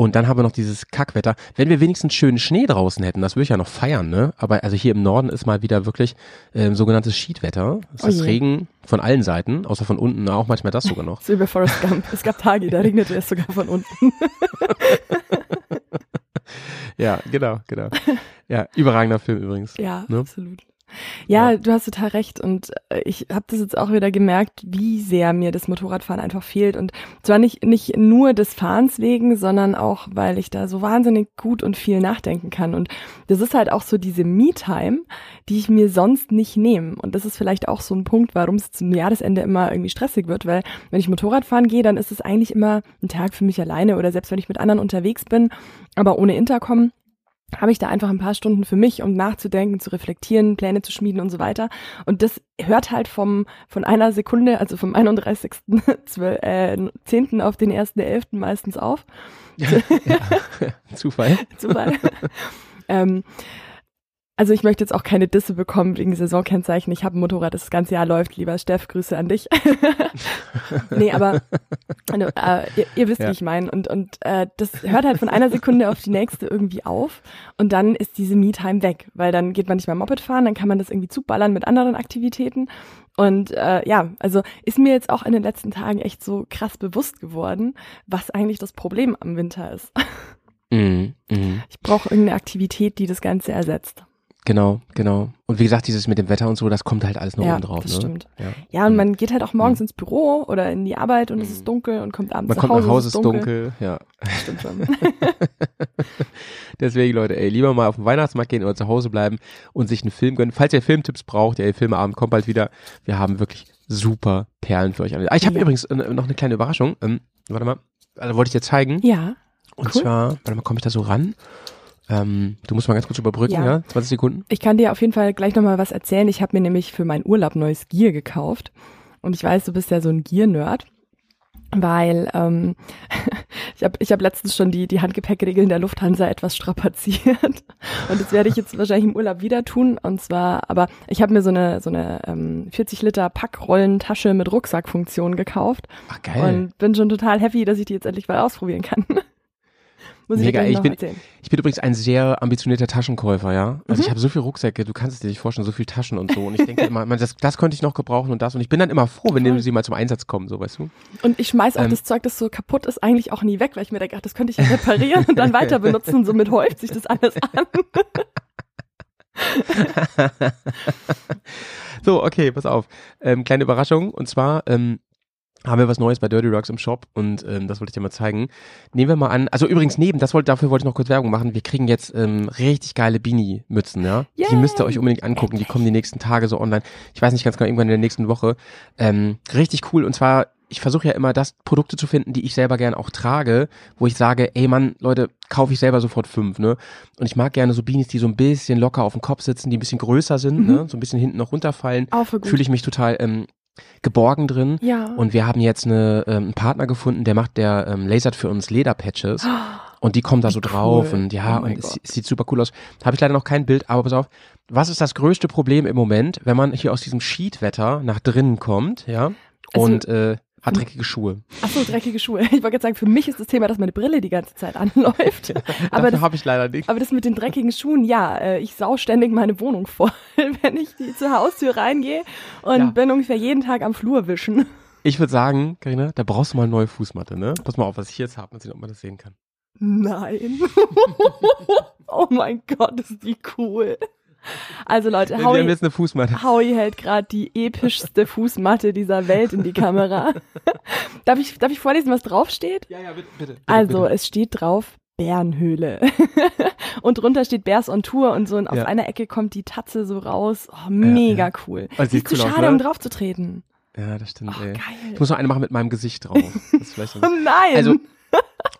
Speaker 2: Und dann haben wir noch dieses Kackwetter. Wenn wir wenigstens schönen Schnee draußen hätten, das würde ich ja noch feiern, ne? Aber also hier im Norden ist mal wieder wirklich ähm, sogenanntes Schiedwetter. Es
Speaker 3: Oh
Speaker 2: ist
Speaker 3: je.
Speaker 2: Regen von allen Seiten, außer von unten, auch manchmal das sogar noch.
Speaker 3: Bei Forrest Gump. Es gab Tage, da regnete es sogar von unten.
Speaker 2: Ja, genau, genau. Ja, überragender Film übrigens.
Speaker 3: Ja,
Speaker 2: Ne?
Speaker 3: absolut. Ja,
Speaker 2: Ja.
Speaker 3: du hast total recht und äh, ich habe das jetzt auch wieder gemerkt, wie sehr mir das Motorradfahren einfach fehlt und zwar nicht nicht nur des Fahrens wegen, sondern auch, weil ich da so wahnsinnig gut und viel nachdenken kann und das ist halt auch so diese Me-Time, die ich mir sonst nicht nehme und das ist vielleicht auch so ein Punkt, warum es zum Jahresende immer irgendwie stressig wird, weil wenn ich Motorradfahren gehe, dann ist es eigentlich immer ein Tag für mich alleine oder selbst wenn ich mit anderen unterwegs bin, aber ohne Intercom habe ich da einfach ein paar Stunden für mich, um nachzudenken, zu reflektieren, Pläne zu schmieden und so weiter. Und das hört halt vom von einer Sekunde, also vom 31. 12, äh, 10. auf den 1.11. meistens auf.
Speaker 2: ja. Zufall.
Speaker 3: Zufall. ähm, also ich möchte jetzt auch keine Disse bekommen wegen Saisonkennzeichen. Ich habe ein Motorrad, das das ganze Jahr läuft. Lieber Steff, Grüße an dich. nee, aber also, äh, ihr, ihr wisst,
Speaker 2: Ja.
Speaker 3: wie ich meine. Und, und äh, das hört halt von einer Sekunde auf die nächste irgendwie auf. Und dann ist diese Me-Time weg. Weil dann geht man nicht mehr Moped fahren, dann kann man das irgendwie zuballern mit anderen Aktivitäten. Und äh, ja, also ist mir jetzt auch in den letzten Tagen echt so krass bewusst geworden, was eigentlich das Problem am Winter ist.
Speaker 2: Mhm. Mhm.
Speaker 3: Ich brauche irgendeine Aktivität, die das Ganze ersetzt.
Speaker 2: Genau, genau. Und wie gesagt, dieses mit dem Wetter und so, das kommt halt alles noch
Speaker 3: ja,
Speaker 2: oben drauf.
Speaker 3: das
Speaker 2: ne?
Speaker 3: stimmt.
Speaker 2: Ja.
Speaker 3: Ja, und man geht halt auch morgens
Speaker 2: Mhm.
Speaker 3: ins Büro oder in die Arbeit und es ist dunkel und kommt abends
Speaker 2: Man
Speaker 3: nach
Speaker 2: kommt
Speaker 3: Hause.
Speaker 2: nach Hause,
Speaker 3: es
Speaker 2: ist dunkel. Ja.
Speaker 3: Stimmt schon.
Speaker 2: Deswegen, Leute, ey, lieber mal auf den Weihnachtsmarkt gehen oder zu Hause bleiben und sich einen Film gönnen. Falls ihr Filmtipps braucht, ey, Filmeabend kommt bald wieder. Wir haben wirklich super Perlen für euch alle. Ah, ich habe
Speaker 3: Ja.
Speaker 2: übrigens äh, noch eine kleine Überraschung. Ähm, warte mal, also wollte ich dir zeigen.
Speaker 3: ja,
Speaker 2: Und
Speaker 3: cool.
Speaker 2: zwar, warte mal, komme ich da so ran? Ähm, du musst mal ganz kurz überbrücken, ja?
Speaker 3: Ja.
Speaker 2: 20 Sekunden.
Speaker 3: ich kann dir auf jeden Fall gleich nochmal was erzählen. Ich habe mir nämlich für meinen Urlaub neues Gear gekauft. Und ich weiß, du bist ja so ein Gear-Nerd. Weil ähm, ich habe ich hab letztens schon die, die Handgepäckregeln der Lufthansa etwas strapaziert. Und das werde ich jetzt wahrscheinlich im Urlaub wieder tun. Und zwar, aber ich habe mir so eine, so eine ähm, 40 Liter Packrollentasche mit Rucksackfunktion gekauft.
Speaker 2: Ach, geil.
Speaker 3: Und bin schon total happy, dass ich die jetzt endlich mal ausprobieren kann. Muss ich
Speaker 2: Mega, ich
Speaker 3: noch
Speaker 2: bin-
Speaker 3: erzählen.
Speaker 2: Ich bin übrigens ein sehr ambitionierter Taschenkäufer, ja. Also
Speaker 3: Mhm.
Speaker 2: ich habe so viele Rucksäcke, du kannst es dir nicht vorstellen, so viele Taschen und so. Und ich denke immer, man, das, das könnte ich noch gebrauchen und das. Und ich bin dann immer froh, wenn
Speaker 3: Voll.
Speaker 2: sie mal zum Einsatz kommen, so weißt du.
Speaker 3: Und ich schmeiß auch
Speaker 2: Ähm.
Speaker 3: das Zeug, das so kaputt ist, eigentlich auch nie weg, weil ich mir denke, ach, das könnte ich ja reparieren und dann weiter benutzen somit häuft sich das alles an.
Speaker 2: so, okay, pass auf. Ähm, kleine Überraschung. Und zwar ähm, haben wir was Neues bei Dirty Rocks im Shop und ähm, das wollte ich dir mal zeigen. Nehmen wir mal an, also übrigens neben, das wollte, dafür wollte ich noch kurz Werbung machen. Wir kriegen jetzt ähm, richtig geile Beanie-Mützen, ja. Die
Speaker 3: Yay!
Speaker 2: müsst ihr euch unbedingt angucken. Die kommen die nächsten Tage so online. Ich weiß nicht ganz genau, irgendwann in der nächsten Woche. Ähm, richtig cool. Und zwar, ich versuche ja immer, das Produkte zu finden, die ich selber gern auch trage, wo ich sage, ey Mann, Leute, kaufe ich selber sofort fünf, ne? Und ich mag gerne so Beanies, die so ein bisschen locker auf dem Kopf sitzen, die ein bisschen größer sind,
Speaker 3: Mhm.
Speaker 2: ne? So ein bisschen hinten noch runterfallen fühle ich mich total ähm, geborgen drin.
Speaker 3: ja.
Speaker 2: Und wir haben jetzt eine, ähm, einen Partner gefunden, der macht, der ähm, lasert für uns Lederpatches. Und die kommen da so drauf
Speaker 3: cool.
Speaker 2: und ja,
Speaker 3: Oh
Speaker 2: und es, es sieht super cool aus. Habe ich leider noch kein Bild, aber pass auf. Was ist das größte Problem im Moment, wenn man hier aus diesem Sheetwetter nach drinnen kommt, ja?
Speaker 3: Also-
Speaker 2: und äh, hat dreckige Schuhe.
Speaker 3: Ach so, dreckige Schuhe. Ich wollte jetzt sagen, für mich ist das Thema, dass meine Brille die ganze Zeit anläuft. Aber
Speaker 2: Dafür
Speaker 3: das,
Speaker 2: habe ich leider nicht.
Speaker 3: aber das mit den dreckigen Schuhen, ja, äh, ich sau ständig meine Wohnung voll, wenn ich die zur Haustür reingehe und
Speaker 2: Ja.
Speaker 3: bin ungefähr jeden Tag am Flur wischen.
Speaker 2: Ich würde sagen, Karina, da brauchst du mal eine neue Fußmatte, ne? Pass mal auf, was ich jetzt habe, mal sehen, ob man das sehen kann.
Speaker 3: Nein. oh mein Gott, ist die cool. Also Leute,
Speaker 2: Wir haben
Speaker 3: Howie,
Speaker 2: jetzt eine Fußmatte.
Speaker 3: Howie hält gerade die epischste Fußmatte dieser Welt in die Kamera. darf, ich, darf ich vorlesen, was draufsteht?
Speaker 2: Ja, ja, bitte, bitte. bitte
Speaker 3: Also,
Speaker 2: bitte.
Speaker 3: es steht drauf Bärenhöhle. und drunter steht Bears on Tour und so und
Speaker 2: Ja.
Speaker 3: einer Ecke kommt die Tatze so raus. Oh, mega cool.
Speaker 2: Also,
Speaker 3: sieht zu
Speaker 2: cool aus,
Speaker 3: schade,
Speaker 2: ne?
Speaker 3: um drauf zu treten.
Speaker 2: Ja, das stimmt,
Speaker 3: Oh,
Speaker 2: ey.
Speaker 3: geil.
Speaker 2: Ich muss noch eine machen mit meinem Gesicht drauf. Ist
Speaker 3: Oh nein!
Speaker 2: Also,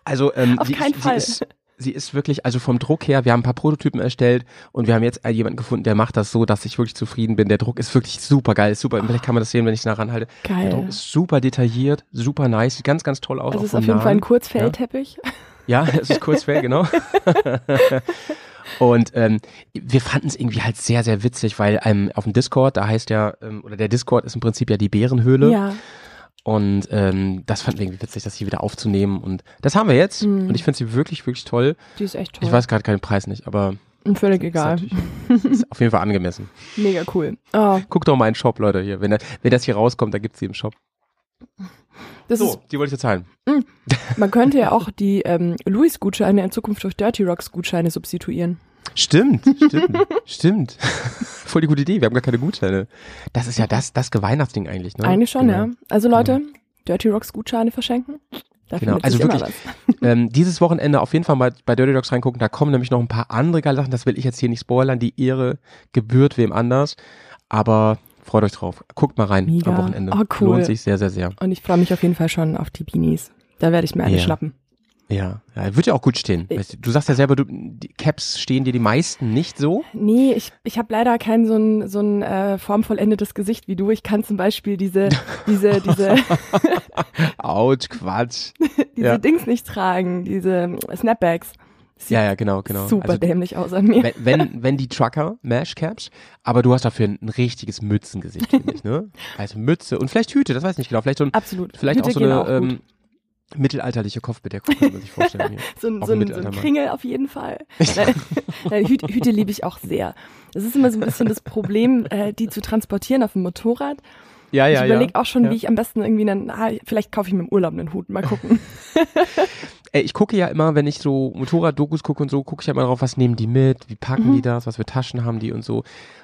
Speaker 2: also ähm,
Speaker 3: Auf
Speaker 2: sie,
Speaker 3: keinen
Speaker 2: ist,
Speaker 3: Fall.
Speaker 2: Sie ist, sie ist wirklich, also vom Druck her, wir haben ein paar Prototypen erstellt und wir haben jetzt jemanden gefunden, der macht das so, dass ich wirklich zufrieden bin. Der Druck ist wirklich super geil, ist super. Oh. Vielleicht kann man das sehen, wenn ich es nah ranhalte. Geil. Der Druck ist super detailliert, super nice, sieht ganz, ganz toll aus.
Speaker 3: Also ist auf jeden Fall ein Kurzfellteppich.
Speaker 2: Ja, es ist Kurzfell, genau. Und ähm, wir fanden es irgendwie halt sehr, sehr witzig, weil ähm, auf dem Discord, da heißt ja, ähm, oder der Discord ist im Prinzip ja die Bärenhöhle. Ja. Und ähm, das fanden wir irgendwie witzig, das hier wieder aufzunehmen. Und das haben wir jetzt. Mhm. Und ich finde sie wirklich, wirklich toll.
Speaker 3: Die ist echt toll.
Speaker 2: Ich weiß gerade keinen Preis nicht, aber.
Speaker 3: Völlig egal.
Speaker 2: Ist, ist auf jeden Fall angemessen.
Speaker 3: Mega cool. Oh.
Speaker 2: Guckt doch mal in den Shop, Leute, hier. Wenn, wenn das hier rauskommt, dann gibt's sie im Shop. Das so, ist, die wollte ich jetzt zahlen.
Speaker 3: Mhm. Man könnte ja auch die ähm, Louis-Gutscheine in Zukunft durch Dirty Rocks-Gutscheine substituieren.
Speaker 2: Stimmt, stimmt, stimmt. Voll die gute Idee. Wir haben gar keine Gutscheine. Das ist ja das, das Geweihnachtsding eigentlich, ne?
Speaker 3: Eigentlich schon, genau. ja. Also Leute, genau. Dirty Rocks Gutscheine verschenken.
Speaker 2: Da genau, also wirklich, ähm, dieses Wochenende auf jeden Fall mal bei Dirty Rocks reingucken. Da kommen nämlich noch ein paar andere geile Sachen. Das will ich jetzt hier nicht spoilern. Die Ehre gebührt wem anders. Aber freut euch drauf. Guckt mal rein Mega. am Wochenende. Oh, cool. Lohnt sich sehr, sehr, sehr.
Speaker 3: Und ich freue mich auf jeden Fall schon auf die Beanies. Da werde ich mir eine yeah. schnappen.
Speaker 2: Ja, ja, wird ja auch gut stehen. Du sagst ja selber, du, die Caps stehen dir die meisten nicht so.
Speaker 3: Nee, ich, ich habe leider kein so ein, so ein äh, formvollendetes Gesicht wie du. Ich kann zum Beispiel diese, diese, diese.
Speaker 2: Autsch, Quatsch.
Speaker 3: diese ja. Dings nicht tragen, diese Snapbacks.
Speaker 2: Sieht ja, ja, genau, genau.
Speaker 3: Super also, dämlich aus an mir.
Speaker 2: Wenn, wenn, wenn die Trucker Mash Caps, aber du hast dafür ein, ein richtiges Mützengesicht, finde ich, ne? Also Mütze und vielleicht Hüte, das weiß ich nicht genau. Vielleicht so ein,
Speaker 3: Absolut.
Speaker 2: Vielleicht Hüte auch so eine, ähm, mittelalterliche Kopfbedeckung, kann man sich vorstellen.
Speaker 3: so, ein, so, ein, so ein Kringel auf jeden Fall. Hüte, Hüte liebe ich auch sehr. Das ist immer so ein bisschen das Problem, äh, die zu transportieren auf dem Motorrad.
Speaker 2: Ja, ja,
Speaker 3: ich überlege
Speaker 2: ja.
Speaker 3: auch schon,
Speaker 2: ja.
Speaker 3: wie ich am besten irgendwie dann, ah, vielleicht kaufe ich mir im Urlaub einen Hut, mal gucken.
Speaker 2: Ey, ich gucke ja immer, wenn ich so Motorrad-Dokus gucke und so, gucke ich ja immer drauf, was nehmen die mit, wie packen mhm. die das, was für Taschen haben die und so.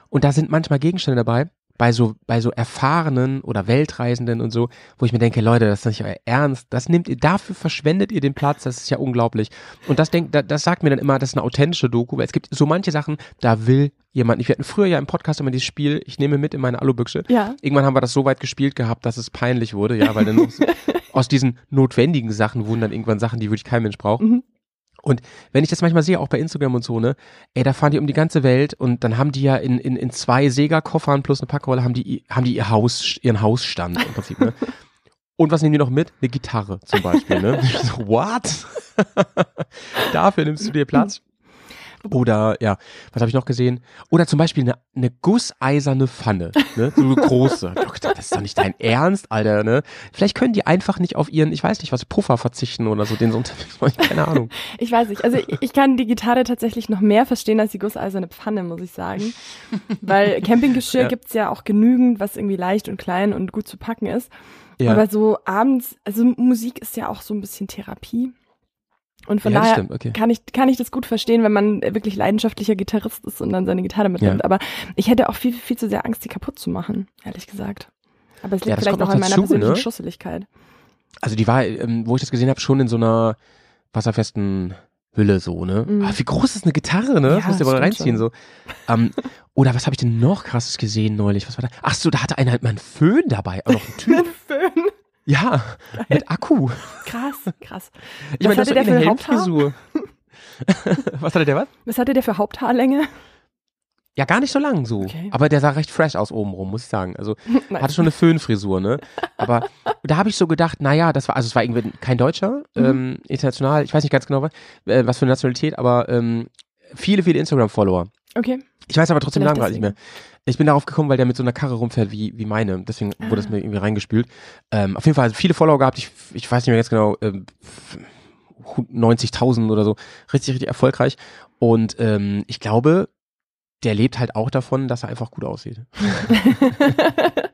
Speaker 2: Und da sind manchmal Gegenstände dabei, bei so, bei so erfahrenen oder Weltreisenden und so, wo ich mir denke, Leute, das ist nicht euer Ernst, das nehmt ihr, dafür verschwendet ihr den Platz, das ist ja unglaublich. Und das denkt, das sagt mir dann immer, das ist eine authentische Doku, weil es gibt so manche Sachen, da will jemand, ich hatten früher ja im Podcast immer dieses Spiel, ich nehme mit in meine Alubüchse. Ja. Irgendwann haben wir das so weit gespielt gehabt, dass es peinlich wurde, ja, weil dann aus, aus diesen notwendigen Sachen wurden dann irgendwann Sachen, die wirklich kein Mensch braucht. Mhm. Und wenn ich das manchmal sehe, auch bei Instagram und so, ne, ey, da fahren die um die ganze Welt und dann haben die ja in, in, in zwei Sega-Koffern plus eine Packrolle haben die, haben die ihr Haus, ihren Hausstand im Prinzip, ne. Und was nehmen die noch mit? Eine Gitarre zum Beispiel, ne? so, what? Dafür nimmst du dir Platz? Oder ja, was habe ich noch gesehen? Oder zum Beispiel eine, eine gusseiserne Pfanne, ne? So eine große. das ist doch nicht dein Ernst, Alter, ne? Vielleicht können die einfach nicht auf ihren, ich weiß nicht, was Puffer verzichten oder so, den so unterwegs machen. Keine Ahnung.
Speaker 3: ich weiß nicht. Also ich kann die Gitarre tatsächlich noch mehr verstehen als die gusseiserne Pfanne, muss ich sagen. Weil Campinggeschirr ja. gibt's ja auch genügend, was irgendwie leicht und klein und gut zu packen ist. Ja. Aber so abends, also Musik ist ja auch so ein bisschen Therapie. Und von ja, daher okay. kann ich kann ich das gut verstehen, wenn man wirklich leidenschaftlicher Gitarrist ist und dann seine Gitarre mitnimmt. Ja. Aber ich hätte auch viel viel zu sehr Angst, die kaputt zu machen, ehrlich gesagt. Aber es liegt ja, vielleicht auch an meiner dazu, persönlichen ne? Schusseligkeit.
Speaker 2: Also die war, ähm, wo ich das gesehen habe, schon in so einer wasserfesten Hülle so, ne? Mhm. Ah, wie groß ist eine Gitarre, ne? Ja, das musst du mal reinziehen schon. so. Ähm, oder was habe ich denn noch krasses gesehen neulich? Was war da? Ach so, da hatte einer halt mal einen Föhn dabei, auch noch ein Typ. Föhn. Ja, mit Akku.
Speaker 3: Krass, krass.
Speaker 2: Ich meine, das ist der eine Helmfrisur. was hatte der was?
Speaker 3: Was hatte der für Haupthaarlänge?
Speaker 2: Ja, gar nicht so lang so. Okay. Aber der sah recht fresh aus oben rum, muss ich sagen. Also hatte schon eine Föhnfrisur, ne? Aber da habe ich so gedacht, naja, das war, also es war irgendwie kein Deutscher, mhm. ähm, international, ich weiß nicht ganz genau was, äh, was für eine Nationalität, aber ähm, viele, viele Instagram-Follower.
Speaker 3: Okay.
Speaker 2: Ich weiß aber trotzdem Namen gerade nicht mehr. Ich bin darauf gekommen, weil der mit so einer Karre rumfährt wie, wie meine. Deswegen ah. wurde es mir irgendwie reingespült. Ähm, auf jeden Fall viele Follower gehabt. Ich, ich weiß nicht mehr ganz genau, ähm, 90.000 oder so. Richtig, richtig erfolgreich. Und ähm, ich glaube, der lebt halt auch davon, dass er einfach gut aussieht.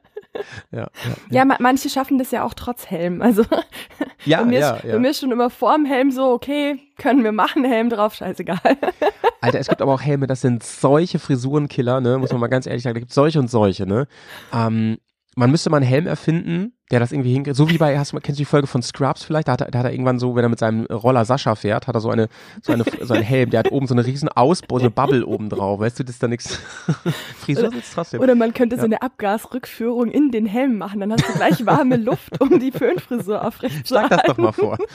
Speaker 3: ja, ja, ja. ja, manche schaffen das ja auch trotz Helm. Also
Speaker 2: ja,
Speaker 3: bei, mir
Speaker 2: ja,
Speaker 3: ist, bei mir ist schon immer vorm Helm so, okay, können wir machen, Helm drauf, scheißegal.
Speaker 2: Alter, es gibt aber auch Helme, das sind solche Frisurenkiller, ne, muss man mal ganz ehrlich sagen, da gibt es solche und solche, ne. Ähm, man müsste mal einen Helm erfinden, der das irgendwie hinkriegt. So wie bei, hast du, kennst du die Folge von Scrubs vielleicht? Da hat, er, da hat er irgendwann so, wenn er mit seinem Roller Sascha fährt, hat er so eine, so eine, so einen Helm, der hat oben so eine riesen Ausbau, so eine Bubble oben drauf. Weißt du, das ist da nichts. Frisur sitzt trotzdem.
Speaker 3: Oder man könnte so eine Abgasrückführung in den Helm machen, dann hast du gleich warme Luft, um die Föhnfrisur aufrecht zu
Speaker 2: Schlag das doch mal vor.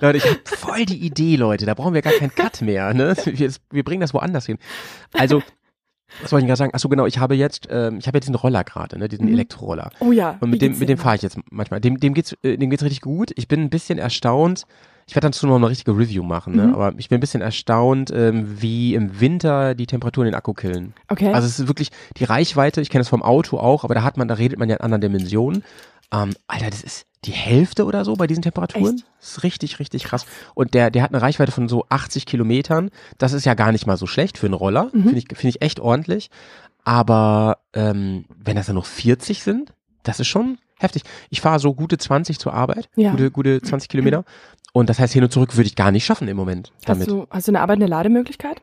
Speaker 2: Leute, ich habe voll die Idee, Leute. Da brauchen wir gar keinen Cut mehr. Ne? Wir, wir bringen das woanders hin. Also, was wollte ich gerade sagen? Achso, genau, ich habe jetzt, ähm, ich habe jetzt diesen Roller gerade, ne, diesen
Speaker 3: Mhm.
Speaker 2: Elektroroller.
Speaker 3: Oh ja.
Speaker 2: Und mit dem, mit dem fahre ich jetzt manchmal. Dem, dem geht's, äh, dem geht's richtig gut. Ich bin ein bisschen erstaunt. Ich werde dazu noch eine richtige Review machen, ne?
Speaker 3: Mhm.
Speaker 2: aber ich bin ein bisschen erstaunt, ähm, wie im Winter die Temperaturen den Akku killen.
Speaker 3: Okay.
Speaker 2: Also es ist wirklich die Reichweite, ich kenne das vom Auto auch, aber da hat man, da redet man ja in anderen Dimensionen. Ähm, Alter, das ist die Hälfte oder so bei diesen Temperaturen.
Speaker 3: Echt?
Speaker 2: Das ist richtig, richtig krass. Und der, der hat eine Reichweite von so 80 Kilometern. Das ist ja gar nicht mal so schlecht für einen Roller.
Speaker 3: Mhm.
Speaker 2: Finde ich, finde ich echt ordentlich. Aber ähm, wenn das dann noch 40 sind, das ist schon heftig. Ich fahre so gute 20 zur Arbeit,
Speaker 3: Ja.
Speaker 2: gute, gute 20 Kilometer. Und das heißt, hin und zurück würde ich gar nicht schaffen im Moment
Speaker 3: hast
Speaker 2: damit.
Speaker 3: du, hast du eine arbeitende Lademöglichkeit?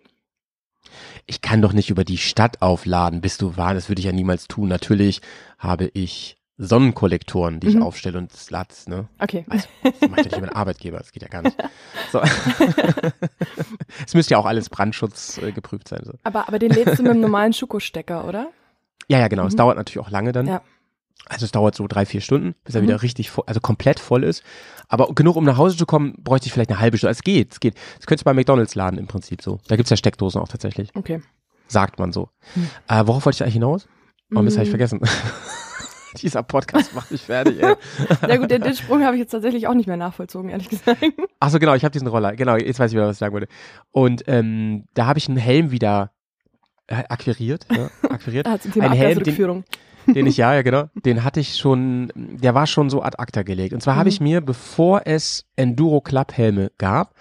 Speaker 2: Ich kann doch nicht über die Stadt aufladen. Bist du wahr? Das würde ich ja niemals tun. Natürlich habe ich Sonnenkollektoren, die ich
Speaker 3: Mhm.
Speaker 2: aufstelle und das Latz, ne?
Speaker 3: Okay.
Speaker 2: Also, das macht ja nicht mein Arbeitgeber, das geht ja gar nicht. So. Es müsste ja auch alles Brandschutz äh, geprüft sein. So.
Speaker 3: Aber, aber den lädst du mit einem normalen Schuko-Stecker, oder?
Speaker 2: Ja, ja, genau. Es
Speaker 3: Mhm.
Speaker 2: dauert natürlich auch lange dann.
Speaker 3: Ja.
Speaker 2: Also es dauert so drei, vier Stunden, bis er
Speaker 3: Mhm.
Speaker 2: wieder richtig voll, also komplett voll ist. Aber genug, um nach Hause zu kommen, bräuchte ich vielleicht eine halbe Stunde. Es geht, es geht. Das könntest du bei McDonalds laden im Prinzip so. Da gibt's ja Steckdosen auch tatsächlich.
Speaker 3: Okay.
Speaker 2: Sagt man so.
Speaker 3: Hm.
Speaker 2: Äh, worauf wollte ich eigentlich hinaus? Oh, Mist, habe ich
Speaker 3: Mm.
Speaker 2: vergessen. Dieser Podcast macht mich fertig, ey.
Speaker 3: Ja gut, den, den Sprung habe ich jetzt tatsächlich auch nicht mehr nachvollzogen, ehrlich gesagt.
Speaker 2: Ach so, genau, ich habe diesen Roller. Genau, jetzt weiß ich wieder, was ich sagen wollte. Und ähm, da habe ich einen Helm wieder äh, akquiriert. Ja, akquiriert.
Speaker 3: Ah, zum Thema
Speaker 2: Ein Helm, den- den ich, ja, ja, genau, den hatte ich schon, der war schon so ad acta gelegt. Und zwar habe
Speaker 3: Mhm.
Speaker 2: ich mir, bevor es Enduro Clubhelme gab,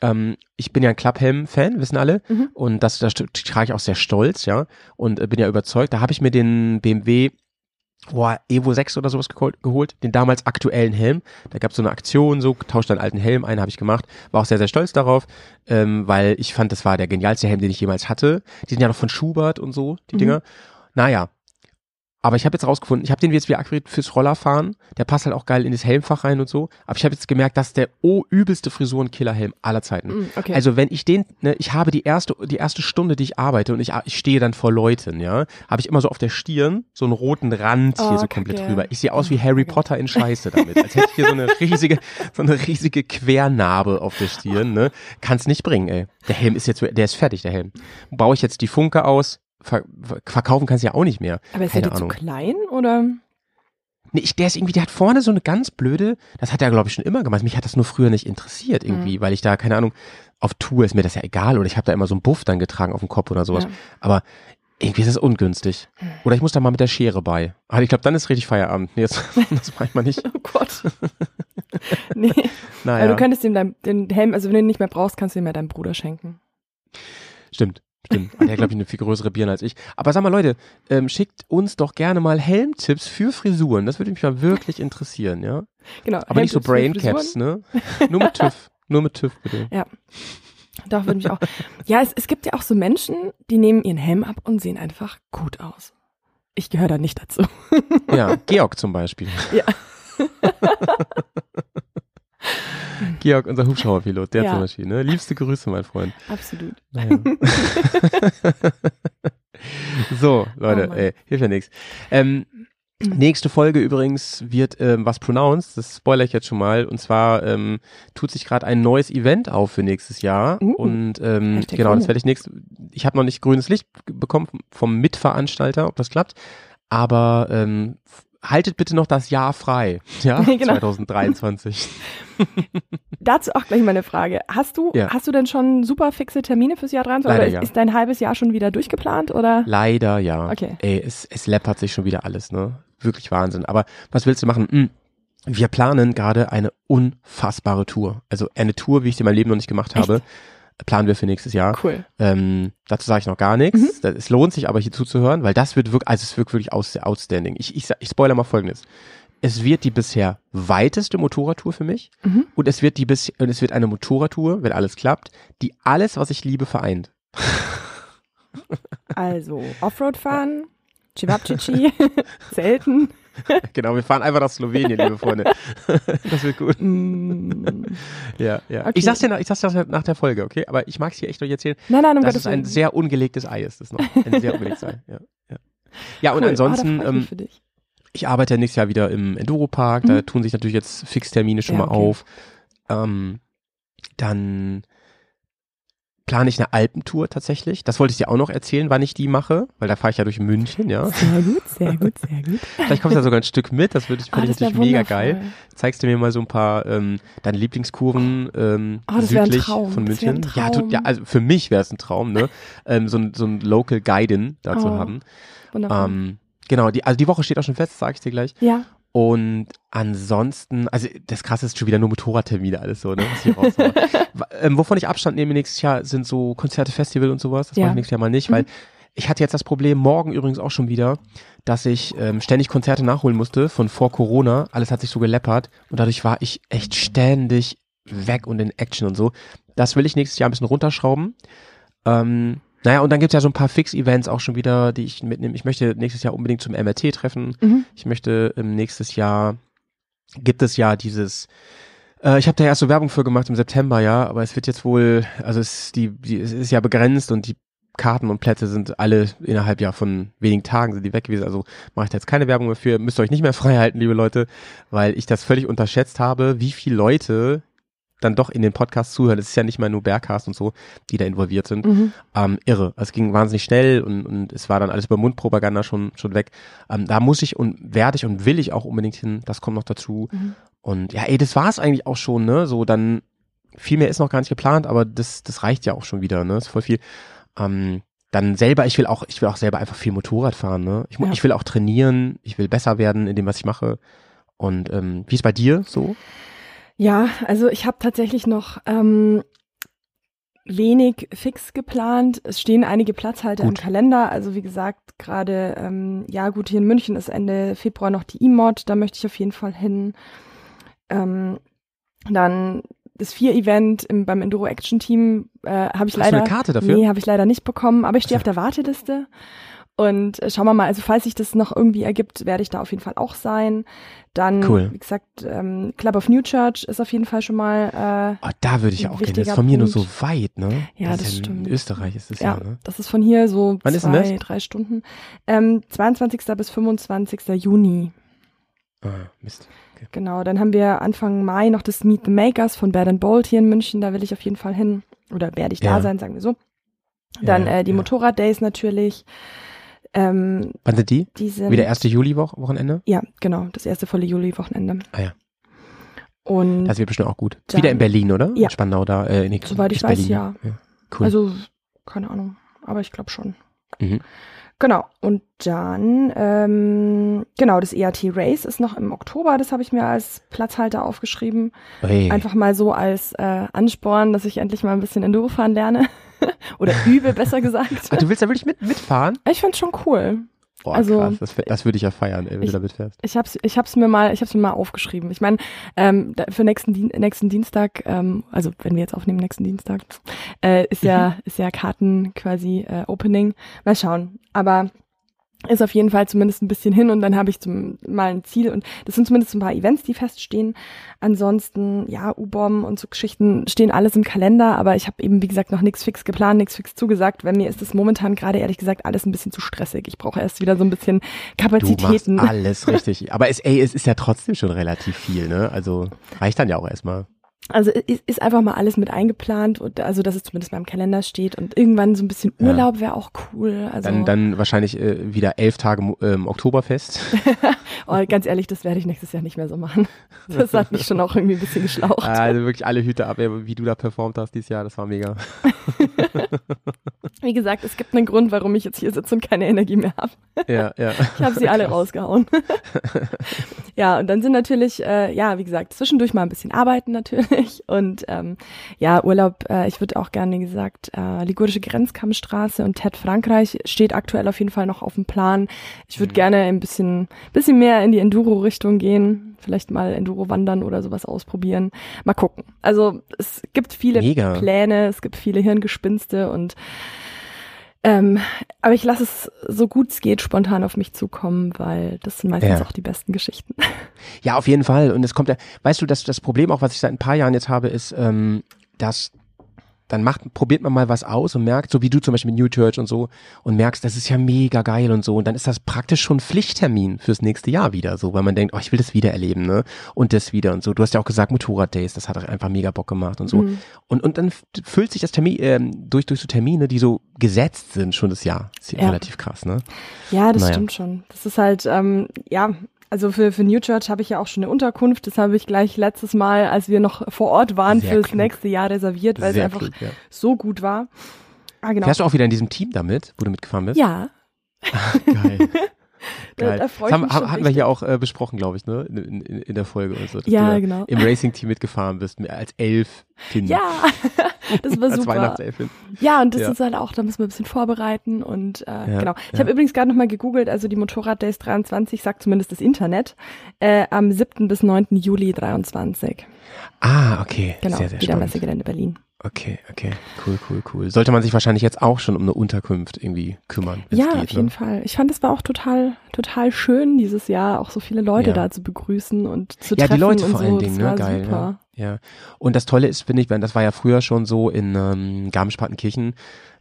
Speaker 2: ähm, ich bin ja ein Clubhelm-Fan, wissen alle,
Speaker 3: Mhm.
Speaker 2: und das, das trage ich auch sehr stolz, ja, und äh, bin ja überzeugt. Da habe ich mir den BMW boah, Evo 6 oder sowas geholt, geholt, den damals aktuellen Helm. Da gab es so eine Aktion, so tauscht einen alten Helm ein, habe ich gemacht. War auch sehr, sehr stolz darauf, ähm, weil ich fand, das war der genialste Helm, den ich jemals hatte. Die sind ja noch von Schubert und so, die
Speaker 3: Mhm.
Speaker 2: Dinger. Naja. Aber ich habe jetzt rausgefunden, ich habe den jetzt wieder akquiriert fürs Rollerfahren. Der passt halt auch geil in das Helmfach rein und so. Aber ich habe jetzt gemerkt, das ist der oh übelste Frisurenkillerhelm aller Zeiten.
Speaker 3: Mm, Okay.
Speaker 2: Also wenn ich den, ne, ich habe die erste, die erste Stunde, die ich arbeite und ich, ich stehe dann vor Leuten, ja, habe ich immer so auf der Stirn so einen roten Rand hier
Speaker 3: Oh,
Speaker 2: so komplett
Speaker 3: Kacke.
Speaker 2: drüber. Ich sehe aus wie
Speaker 3: Oh,
Speaker 2: Harry
Speaker 3: Kacke.
Speaker 2: Potter in Scheiße damit. Als hätte ich hier so eine riesige, so eine riesige Quernarbe auf der Stirn, ne. Kann's nicht bringen, ey. Der Helm ist jetzt, der ist fertig, der Helm. Baue ich jetzt die Funke aus, ver, ver- verkaufen kannst du ja auch nicht mehr.
Speaker 3: aber ist der
Speaker 2: keine
Speaker 3: dir zu klein oder?
Speaker 2: Nee, ich, der ist irgendwie, der hat vorne so eine ganz blöde, das hat er, glaube ich, schon immer gemacht. Mich hat das nur früher nicht interessiert irgendwie,
Speaker 3: Mhm.
Speaker 2: weil ich da, keine Ahnung, auf Tour ist mir das ja egal oder ich habe da immer so einen Buff dann getragen auf dem Kopf oder sowas.
Speaker 3: Ja.
Speaker 2: Aber irgendwie ist das ungünstig. Oder ich muss da mal mit der Schere bei. Ah, ich glaube, dann ist richtig Feierabend. Nee, das, das mache ich mal nicht.
Speaker 3: Oh Gott. nee.
Speaker 2: Naja,
Speaker 3: Aber du könntest ihm dein, den Helm, also wenn du ihn nicht mehr brauchst, kannst du ihm ja deinem Bruder schenken.
Speaker 2: stimmt. Stimmt. Der hat, glaube ich, eine viel größere Birne als ich. Aber sag mal, Leute, ähm, schickt uns doch gerne mal Helmtipps für Frisuren. Das würde mich mal wirklich interessieren, ja?
Speaker 3: Genau.
Speaker 2: Aber nicht so Braincaps, ne? Nur mit TÜV. Nur mit TÜV, bitte.
Speaker 3: Doch, würde mich auch. Ja, es, es gibt ja auch so Menschen, die nehmen ihren Helm ab und sehen einfach gut aus. Ich gehöre da nicht dazu.
Speaker 2: Ja, Georg zum Beispiel.
Speaker 3: Ja.
Speaker 2: Georg, unser Hubschrauberpilot, der
Speaker 3: Ja.
Speaker 2: zum Beispiel. Ne? Liebste Grüße, mein Freund.
Speaker 3: Absolut.
Speaker 2: Naja. so, Leute,
Speaker 3: Oh
Speaker 2: ey, hilft ja nichts. Ähm, nächste Folge übrigens wird ähm, was pronounced, das spoilere ich jetzt schon mal. Und zwar ähm, tut sich gerade ein neues Event auf für nächstes Jahr.
Speaker 3: Uh.
Speaker 2: und ähm, genau, das werde ich nächst. Ich habe noch nicht grünes Licht bekommen vom Mitveranstalter, ob das klappt. Aber ähm, haltet bitte noch das Jahr frei. Ja,
Speaker 3: Genau.
Speaker 2: 2023.
Speaker 3: Dazu auch gleich mal eine Frage. Hast du,
Speaker 2: Ja.
Speaker 3: hast du denn schon super fixe Termine fürs Jahr 23?
Speaker 2: Leider
Speaker 3: oder ist,
Speaker 2: ja.
Speaker 3: ist dein halbes Jahr schon wieder durchgeplant oder?
Speaker 2: Leider ja.
Speaker 3: Okay.
Speaker 2: Ey, es, es läppert sich schon wieder alles, ne? Wirklich Wahnsinn. Aber was willst du machen? Hm. Wir planen gerade eine unfassbare Tour. Also eine Tour, wie ich sie in meinem Leben noch nicht gemacht
Speaker 3: Echt?
Speaker 2: habe, planen wir für nächstes Jahr.
Speaker 3: Cool.
Speaker 2: Ähm, dazu sage ich noch gar nichts.
Speaker 3: Mhm.
Speaker 2: Das- Es lohnt sich aber hier zuzuhören, weil das wird wirklich, also es wird wirklich aus, outstanding. Ich, ich, ich spoiler mal folgendes. Es wird die bisher weiteste Motorradtour für mich
Speaker 3: Mhm.
Speaker 2: und es wird die bis, und es wird eine Motorradtour, wenn alles klappt, die alles, was ich liebe, vereint.
Speaker 3: Also, Offroad fahren, Chivapchichi, selten.
Speaker 2: genau, wir fahren einfach nach Slowenien, liebe Freunde. das wird gut.
Speaker 3: Mm.
Speaker 2: Ja, ja.
Speaker 3: Okay.
Speaker 2: Ich sag's dir nach, ich sag's dir nach der Folge, okay? Aber ich mag's dir echt noch erzählen,
Speaker 3: Nein, nein, um Gottes
Speaker 2: es ein sehr ungelegtes Ei ist. Das ist noch ein sehr ungelegtes Ei. Ja, ja. ja und
Speaker 3: Cool.
Speaker 2: ansonsten,
Speaker 3: oh, da ich mich
Speaker 2: ähm,
Speaker 3: dich.
Speaker 2: ich arbeite ja nächstes Jahr wieder im Enduro-Park. Da
Speaker 3: Mhm.
Speaker 2: tun sich natürlich jetzt Fixtermine schon
Speaker 3: Ja,
Speaker 2: mal
Speaker 3: okay.
Speaker 2: auf. Ähm, dann plane ich eine Alpentour tatsächlich. Das wollte ich dir auch noch erzählen, wann ich die mache, weil da fahre ich ja durch München, ja.
Speaker 3: Sehr gut, sehr gut, sehr gut.
Speaker 2: Vielleicht kommst du da sogar ein Stück mit, das würde ich, finde ich
Speaker 3: das
Speaker 2: natürlich mega geil. Zeigst du mir mal so ein paar ähm, deine Lieblingskurven ähm,
Speaker 3: Oh, das
Speaker 2: südlich
Speaker 3: Traum,
Speaker 2: von
Speaker 3: das wär ein
Speaker 2: München? Ja,
Speaker 3: Traum.
Speaker 2: ja, also für mich wäre es ein Traum, ne? ähm, so, ein, so ein Local Guidin da zu
Speaker 3: Oh,
Speaker 2: haben.
Speaker 3: Wundervoll.
Speaker 2: Ähm, genau, die, also die Woche steht auch schon fest, sage ich dir gleich.
Speaker 3: ja,
Speaker 2: Und ansonsten, also das krasse ist schon wieder nur Motorradtermine, alles so, ne? Was. Wa- ähm, wovon ich Abstand nehme nächstes Jahr sind so Konzerte, Festival und sowas. Das
Speaker 3: Ja.
Speaker 2: mache ich nächstes Jahr mal nicht,
Speaker 3: Mhm.
Speaker 2: weil ich hatte jetzt das Problem, morgen übrigens auch schon wieder, dass ich ähm, ständig Konzerte nachholen musste von vor Corona. Alles hat sich so geleppert und dadurch war ich echt ständig weg und in Action und so. Das will ich nächstes Jahr ein bisschen runterschrauben. Ähm, naja, und dann gibt's ja so ein paar Fix-Events auch schon wieder, die ich mitnehme. Ich möchte nächstes Jahr unbedingt zum MRT treffen.
Speaker 3: mhm.
Speaker 2: Ich möchte ähm, nächstes Jahr gibt es ja dieses äh, ich habe da erst so Werbung für gemacht im September, ja, aber es wird jetzt wohl, also es, die, die, es ist ja begrenzt und die Karten und Plätze sind alle innerhalb ja von wenigen Tagen sind die weg gewesen. Also mache ich da jetzt keine Werbung mehr für. Müsst ihr euch nicht mehr frei halten, liebe Leute, weil ich das völlig unterschätzt habe, wie viele Leute dann doch in den Podcast zuhören. Es ist ja nicht mal nur Bergcast und so, die da involviert sind
Speaker 3: Mhm.
Speaker 2: ähm, irre. Also Es ging wahnsinnig schnell und, und es war dann alles über Mundpropaganda schon, schon weg. Ähm, da muss ich und werde ich und will ich auch unbedingt hin. Das kommt noch dazu.
Speaker 3: Mhm.
Speaker 2: Und ja, ey, das war es eigentlich auch schon, ne? So, dann viel mehr ist noch gar nicht geplant, aber das, das reicht ja auch schon wieder, ne? Das ist voll viel. Ähm, dann selber, ich will auch, ich will auch selber einfach viel Motorrad fahren, ne? Ich,
Speaker 3: Ja.
Speaker 2: ich will auch trainieren, ich will besser werden in dem, was ich mache. Und ähm, wie ist bei dir so?
Speaker 3: Ja, also ich habe tatsächlich noch ähm, wenig fix geplant. Es stehen einige Platzhalter
Speaker 2: Gut.
Speaker 3: im Kalender. Also wie gesagt, gerade, ähm, ja gut, hier in München ist Ende Februar noch die E-Mod, da möchte ich auf jeden Fall hin. Ähm, dann das Vier-Event im, beim Enduro Action Team äh, habe ich
Speaker 2: Hast du
Speaker 3: leider.
Speaker 2: eine Karte dafür?
Speaker 3: Nee, habe ich leider nicht bekommen, aber ich stehe auf der Warteliste. Und äh, schauen wir mal, also falls sich das noch irgendwie ergibt, werde ich da auf jeden Fall auch sein. Dann,
Speaker 2: Cool.
Speaker 3: wie gesagt, ähm, Club of New Church ist auf jeden Fall schon mal,
Speaker 2: Oh, da würde ich auch gerne. Das ist von mir nur
Speaker 3: Punkt.
Speaker 2: so weit, ne?
Speaker 3: Ja, das
Speaker 2: ist ja
Speaker 3: stimmt.
Speaker 2: In Österreich ist es
Speaker 3: äh,
Speaker 2: ja,
Speaker 3: ja,
Speaker 2: ne?
Speaker 3: das ist von hier so
Speaker 2: Wann
Speaker 3: zwei,
Speaker 2: das?
Speaker 3: drei Stunden. Ähm, 22. bis 25. Juni.
Speaker 2: Ah, Mist. Okay.
Speaker 3: Genau, dann haben wir Anfang Mai noch das Meet the Makers von Bad and Bold hier in München. Da will ich auf jeden Fall hin. Oder werde ich
Speaker 2: Ja.
Speaker 3: da sein, sagen wir so. Dann äh, die
Speaker 2: ja.
Speaker 3: Motorrad-Days natürlich. Ähm,
Speaker 2: Wann sind die?
Speaker 3: die sind,
Speaker 2: Wieder 1. Juli-Wochenende?
Speaker 3: Ja, genau, das erste volle Juli-Wochenende.
Speaker 2: Ah ja.
Speaker 3: Und
Speaker 2: Das wird bestimmt auch gut.
Speaker 3: Dann-
Speaker 2: Wieder in Berlin, oder?
Speaker 3: Ja.
Speaker 2: In Spandau da. Äh, nee,
Speaker 3: Soweit ich weiß,
Speaker 2: Berlin,
Speaker 3: ja.
Speaker 2: Cool.
Speaker 3: also, keine Ahnung, aber ich glaube schon.
Speaker 2: Mhm.
Speaker 3: Genau. Und dann, ähm, genau, das EAT Race ist noch im Oktober, das habe ich mir als Platzhalter aufgeschrieben.
Speaker 2: Hey.
Speaker 3: Einfach mal so als äh, Ansporn, dass ich endlich mal ein bisschen Enduro fahren lerne. Oder übe, besser gesagt.
Speaker 2: Du willst da wirklich mit, mitfahren?
Speaker 3: Ich find's schon cool.
Speaker 2: Boah,
Speaker 3: Also-
Speaker 2: krass. Das, das würde ich ja feiern, ey, wenn
Speaker 3: Ich-
Speaker 2: du da mitfährst.
Speaker 3: Ich hab's, ich hab's mir mal, ich hab's mir mal aufgeschrieben. Ich meine, ähm, für nächsten, Dien nächsten Dienstag, ähm, also wenn wir jetzt aufnehmen, nächsten Dienstag, äh, ist ja, ist ja Karten quasi äh, Opening. Mal schauen. Aber ist auf jeden Fall zumindest ein bisschen hin und dann habe ich zum, mal ein Ziel und das sind zumindest ein paar Events, die feststehen. Ansonsten, ja, U-Bomb und so Geschichten stehen alles im Kalender, aber ich habe eben, wie gesagt, noch nichts fix geplant, nichts fix zugesagt, weil mir ist es momentan gerade ehrlich gesagt alles ein bisschen zu stressig. Ich brauche erst wieder so ein bisschen Kapazitäten.
Speaker 2: alles richtig. Aber es, ey, es ist ja trotzdem schon relativ viel, ne? Also reicht dann ja auch erstmal.
Speaker 3: Also ist, einfach mal alles mit eingeplant und also dass es zumindest mal im Kalender steht und irgendwann so ein bisschen
Speaker 2: Ja.
Speaker 3: Urlaub wäre auch cool. Also
Speaker 2: Dann, dann wahrscheinlich äh, wieder elf Tage ähm, Oktoberfest.
Speaker 3: oh, ganz ehrlich, das werde ich nächstes Jahr nicht mehr so machen. Das hat mich schon auch irgendwie ein bisschen geschlaucht.
Speaker 2: also wirklich alle Hüte ab, wie du da performt hast dieses Jahr. Das war mega.
Speaker 3: Wie gesagt, es gibt einen Grund, warum ich jetzt hier sitze und keine Energie mehr habe.
Speaker 2: Ja, ja.
Speaker 3: Ich habe sie alle
Speaker 2: Krass.
Speaker 3: rausgehauen. ja, und dann sind natürlich, äh, ja, wie gesagt, zwischendurch mal ein bisschen arbeiten natürlich. Und ähm, ja, Urlaub, äh, ich würde auch gerne, gesagt, äh, Ligurische Grenzkammstraße und TED Frankreich steht aktuell auf jeden Fall noch auf dem Plan. Ich würde
Speaker 2: Mhm.
Speaker 3: gerne ein bisschen, bisschen mehr in die Enduro-Richtung gehen. Vielleicht mal Enduro wandern oder sowas ausprobieren. Mal gucken. Also es gibt viele
Speaker 2: Mega.
Speaker 3: Pläne, es gibt viele Hirngespinste und Ähm, aber ich lasse es so gut es geht spontan auf mich zukommen, weil das sind meistens
Speaker 2: Ja.
Speaker 3: auch die besten Geschichten.
Speaker 2: Ja, auf jeden Fall. Und es kommt ja, weißt du, dass das Problem auch, was ich seit ein paar Jahren jetzt habe, ist, ähm, dass dann macht, probiert man mal was aus und merkt, so wie du zum Beispiel mit New Church und so, und merkst, das ist ja mega geil und so. Und dann ist das praktisch schon Pflichttermin fürs nächste Jahr wieder, so, weil man denkt, oh, ich will das wieder erleben, ne? Und das wieder und so. Du hast ja auch gesagt, Motorrad Days, das hat einfach mega Bock gemacht und so.
Speaker 3: Mhm.
Speaker 2: Und, und dann füllt sich das Termin, ähm, durch, durch so Termine, die so gesetzt sind, schon das Jahr. Ist
Speaker 3: Ja.
Speaker 2: relativ krass, ne?
Speaker 3: Ja, das
Speaker 2: Naja.
Speaker 3: stimmt schon. Das ist halt, ähm, ja, also für, für New Church habe ich ja auch schon eine Unterkunft. Das habe ich gleich letztes Mal, als wir noch vor Ort waren,
Speaker 2: Sehr
Speaker 3: fürs
Speaker 2: klug.
Speaker 3: nächste Jahr reserviert, weil es
Speaker 2: Sehr
Speaker 3: einfach
Speaker 2: klug, ja.
Speaker 3: so gut war. Ah, genau.
Speaker 2: Fährst du auch wieder in diesem Team damit, wo du mitgefahren bist?
Speaker 3: Ja,
Speaker 2: Geil.
Speaker 3: Da-
Speaker 2: Geil.
Speaker 3: da freu
Speaker 2: das
Speaker 3: ich
Speaker 2: haben,
Speaker 3: mich schon
Speaker 2: hatten wir hier auch äh, besprochen, glaube ich, ne? In, in, in der Folge und so.
Speaker 3: Ja, genau.
Speaker 2: Im Racing-Team mitgefahren bist, als elf Kind.
Speaker 3: ja, das war
Speaker 2: als
Speaker 3: super.
Speaker 2: Weihnachtselfin.
Speaker 3: Ja, und das
Speaker 2: Ja.
Speaker 3: ist halt auch, da müssen wir ein bisschen vorbereiten und äh,
Speaker 2: Ja,
Speaker 3: genau. Ich
Speaker 2: ja.
Speaker 3: habe übrigens gerade nochmal gegoogelt, also die Motorrad Days 23, sagt zumindest das Internet, äh, am 7. bis 9. Juli 23.
Speaker 2: Ah, okay.
Speaker 3: Genau,
Speaker 2: sehr, sehr
Speaker 3: wieder
Speaker 2: spannend.
Speaker 3: Messegelände Berlin.
Speaker 2: Okay, okay. Cool, cool, cool. Sollte man sich wahrscheinlich jetzt auch schon um eine Unterkunft irgendwie kümmern.
Speaker 3: Ja,
Speaker 2: geht,
Speaker 3: auf jeden
Speaker 2: ne?
Speaker 3: Fall. Ich fand, es war auch total, total schön dieses Jahr, auch so viele Leute
Speaker 2: Ja.
Speaker 3: da zu begrüßen und zu
Speaker 2: Ja,
Speaker 3: treffen
Speaker 2: die Leute vor
Speaker 3: so.
Speaker 2: allen Dingen, ne? Geil.
Speaker 3: super.
Speaker 2: Ja. ja. Und das Tolle ist, finde ich, das war ja früher schon so in ähm, Garmisch-Partenkirchen,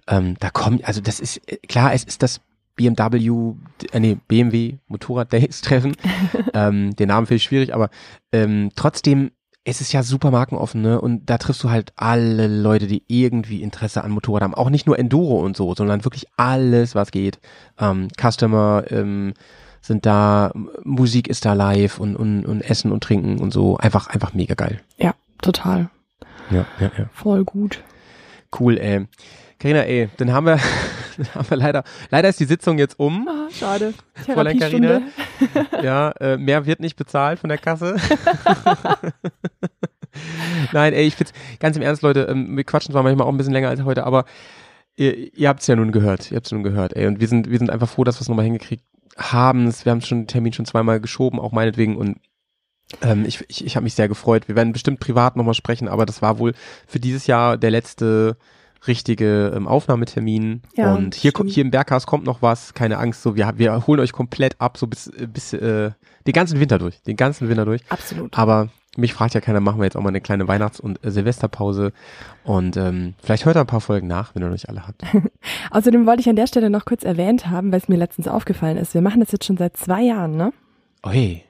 Speaker 2: ähm, da kommt, also das ist, äh, klar, es ist das BMW, äh, nee, BMW Motorrad Days Treffen. ähm, den Namen finde ich schwierig, aber ähm, trotzdem es ist ja super markenoffen, ne? Und da triffst du halt alle Leute, die irgendwie Interesse an Motorrad haben. Auch nicht nur Enduro und so, sondern wirklich alles, was geht. Ähm, Customer ähm, sind da, Musik ist da live und, und, und Essen und Trinken und so. Einfach, einfach mega geil.
Speaker 3: Ja, total.
Speaker 2: Ja, ja, ja.
Speaker 3: Voll gut.
Speaker 2: Cool, ey. Carina, ey, dann haben wir, wir leider, leider ist die Sitzung jetzt um.
Speaker 3: Ah, schade.
Speaker 2: Fräulein
Speaker 3: Therapiestunde.
Speaker 2: Ja, äh, mehr wird nicht bezahlt von der Kasse. Nein, ey, ich find's, ganz im Ernst, Leute, ähm, wir quatschen zwar manchmal auch ein bisschen länger als heute, aber ihr, ihr habt's ja nun gehört, ihr habt's nun gehört, ey, und wir sind, wir sind einfach froh, dass wir es nochmal hingekriegt haben. Wir haben schon den Termin schon zweimal geschoben, auch meinetwegen, und ähm, ich, ich, ich habe mich sehr gefreut. Wir werden bestimmt privat nochmal sprechen, aber das war wohl für dieses Jahr der letzte richtige ähm, Aufnahmetermin.
Speaker 3: Ja,
Speaker 2: und hier,
Speaker 3: stimmt.
Speaker 2: hier im Berghaus kommt noch was, keine Angst, so wir, wir holen euch komplett ab, so bis, äh, bis äh, den ganzen Winter durch, den ganzen Winter durch.
Speaker 3: Absolut.
Speaker 2: Aber mich fragt ja keiner, machen wir jetzt auch mal eine kleine Weihnachts- und äh, Silvesterpause und ähm, vielleicht hört ihr ein paar Folgen nach, wenn ihr noch nicht alle habt.
Speaker 3: Außerdem wollte ich an der Stelle noch kurz erwähnt haben, weil es mir letztens aufgefallen ist. Wir machen das jetzt schon seit zwei Jahren, ne?
Speaker 2: Oh hey,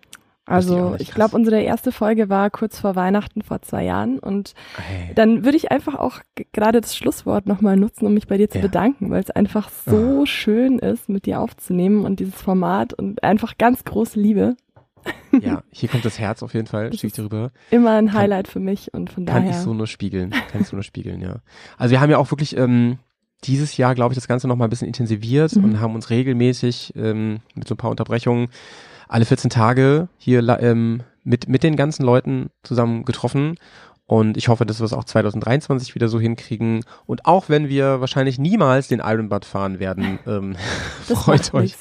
Speaker 3: Also ich
Speaker 2: krass.
Speaker 3: glaube, unsere erste Folge war kurz vor Weihnachten vor zwei Jahren und
Speaker 2: hey.
Speaker 3: dann würde ich einfach auch gerade das Schlusswort nochmal nutzen, um mich bei dir zu
Speaker 2: Ja.
Speaker 3: Bedanken, weil es einfach so schön ist, mit dir aufzunehmen und dieses Format und einfach ganz große Liebe.
Speaker 2: ja, hier kommt das Herz auf jeden Fall, schicke ich dir rüber.
Speaker 3: Immer ein Highlight für mich und von
Speaker 2: Kann
Speaker 3: daher.
Speaker 2: ich so nur spiegeln. Kann ich so nur spiegeln, ja. Also wir haben ja auch wirklich ähm, dieses Jahr, glaube ich, das Ganze noch mal ein bisschen intensiviert
Speaker 3: Mhm.
Speaker 2: und haben uns regelmäßig ähm, mit so ein paar Unterbrechungen alle 14 Tage hier ähm, mit, mit den ganzen Leuten zusammen getroffen. Und ich hoffe, dass wir es auch 2023 wieder so hinkriegen. Und auch wenn wir wahrscheinlich niemals den Ironbud fahren werden, ähm, freut euch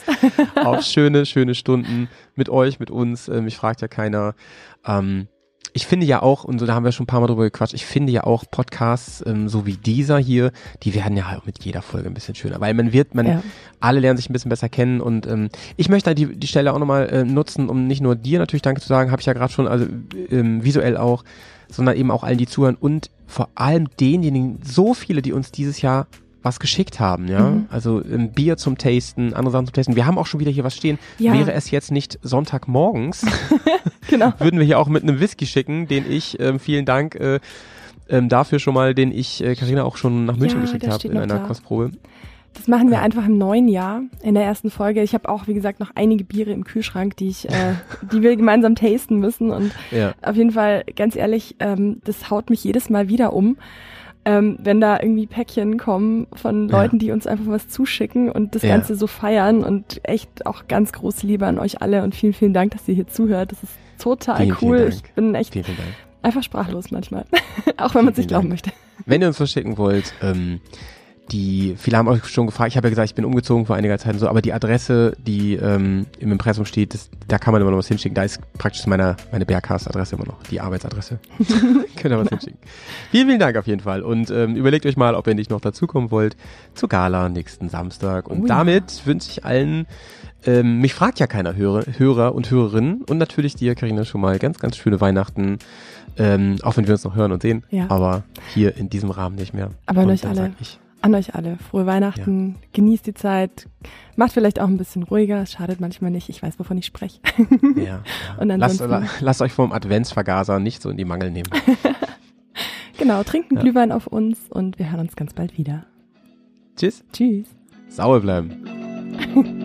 Speaker 2: auf schöne, schöne Stunden mit euch, mit uns. Ähm, mich fragt ja keiner. Ähm, ich finde ja auch, und so da haben wir schon ein paar Mal drüber gequatscht, ich finde ja auch Podcasts, ähm, so wie dieser hier, die werden ja halt auch mit jeder Folge ein bisschen schöner, weil man wird, man,
Speaker 3: Ja.
Speaker 2: alle lernen sich ein bisschen besser kennen und ähm, ich möchte die, die Stelle auch nochmal äh, nutzen, um nicht nur dir natürlich Danke zu sagen, habe ich ja gerade schon, also ähm, visuell auch, sondern eben auch allen, die zuhören und vor allem denjenigen, so viele, die uns dieses Jahr was geschickt haben, ja.
Speaker 3: Mhm.
Speaker 2: Also ähm, Bier zum Tasten, andere Sachen zum Tasten. Wir haben auch schon wieder hier was stehen.
Speaker 3: Ja.
Speaker 2: Wäre es jetzt nicht Sonntagmorgens,
Speaker 3: Genau.
Speaker 2: würden wir hier auch mit einem Whisky schicken, den ich, ähm, vielen Dank äh, ähm, dafür schon mal, den ich äh, Carina auch schon nach München
Speaker 3: Ja,
Speaker 2: geschickt habe in einer
Speaker 3: da.
Speaker 2: Kostprobe.
Speaker 3: Das machen wir einfach im neuen Jahr in der ersten Folge. Ich habe auch, wie gesagt, noch einige Biere im Kühlschrank, die ich, äh, die wir gemeinsam tasten müssen. Und
Speaker 2: Ja.
Speaker 3: auf jeden Fall, ganz ehrlich, ähm, das haut mich jedes Mal wieder um. Ähm, wenn da irgendwie Päckchen kommen von
Speaker 2: Ja.
Speaker 3: Leuten, die uns einfach was zuschicken und das
Speaker 2: Ja.
Speaker 3: Ganze so feiern und echt auch ganz große Liebe an euch alle und vielen, vielen Dank, dass ihr hier zuhört. Das ist total
Speaker 2: Vielen, vielen
Speaker 3: cool.
Speaker 2: Dank.
Speaker 3: ich bin echt
Speaker 2: Vielen, vielen
Speaker 3: einfach sprachlos manchmal. auch wenn man es
Speaker 2: Vielen
Speaker 3: nicht glauben
Speaker 2: Dank.
Speaker 3: möchte.
Speaker 2: Wenn ihr uns was schicken wollt, ähm, die, viele haben euch schon gefragt, ich habe ja gesagt, ich bin umgezogen vor einiger Zeit und so, aber die Adresse, die ähm, im Impressum steht, das, da kann man immer noch was hinschicken. Da ist praktisch meine, meine Bergcast-Adresse immer noch, die Arbeitsadresse. Könnt ihr was hinschicken. Vielen, vielen Dank auf jeden Fall. Und ähm, überlegt euch mal, ob ihr nicht noch dazukommen wollt zur Gala nächsten Samstag. Und
Speaker 3: Oh ja.
Speaker 2: damit wünsche ich allen, ähm, mich fragt ja keiner Hörer, Hörer und Hörerinnen und natürlich dir, Karina, schon mal ganz, ganz schöne Weihnachten. Ähm, auch wenn wir uns noch hören und sehen,
Speaker 3: Ja.
Speaker 2: aber hier in diesem Rahmen nicht mehr.
Speaker 3: Aber
Speaker 2: und
Speaker 3: euch alle. An euch alle. Frohe Weihnachten. Genießt die Zeit. Macht vielleicht auch ein bisschen ruhiger. Es schadet manchmal nicht. Ich weiß, wovon ich spreche.
Speaker 2: Ja, ja.
Speaker 3: Und
Speaker 2: lasst,
Speaker 3: ansonsten-
Speaker 2: lasst euch vom Adventsvergaser nicht so in die Mangel nehmen.
Speaker 3: genau, trinkt einen
Speaker 2: Ja.
Speaker 3: Glühwein auf uns und wir hören uns ganz bald wieder.
Speaker 2: Tschüss.
Speaker 3: Tschüss.
Speaker 2: Sauer bleiben.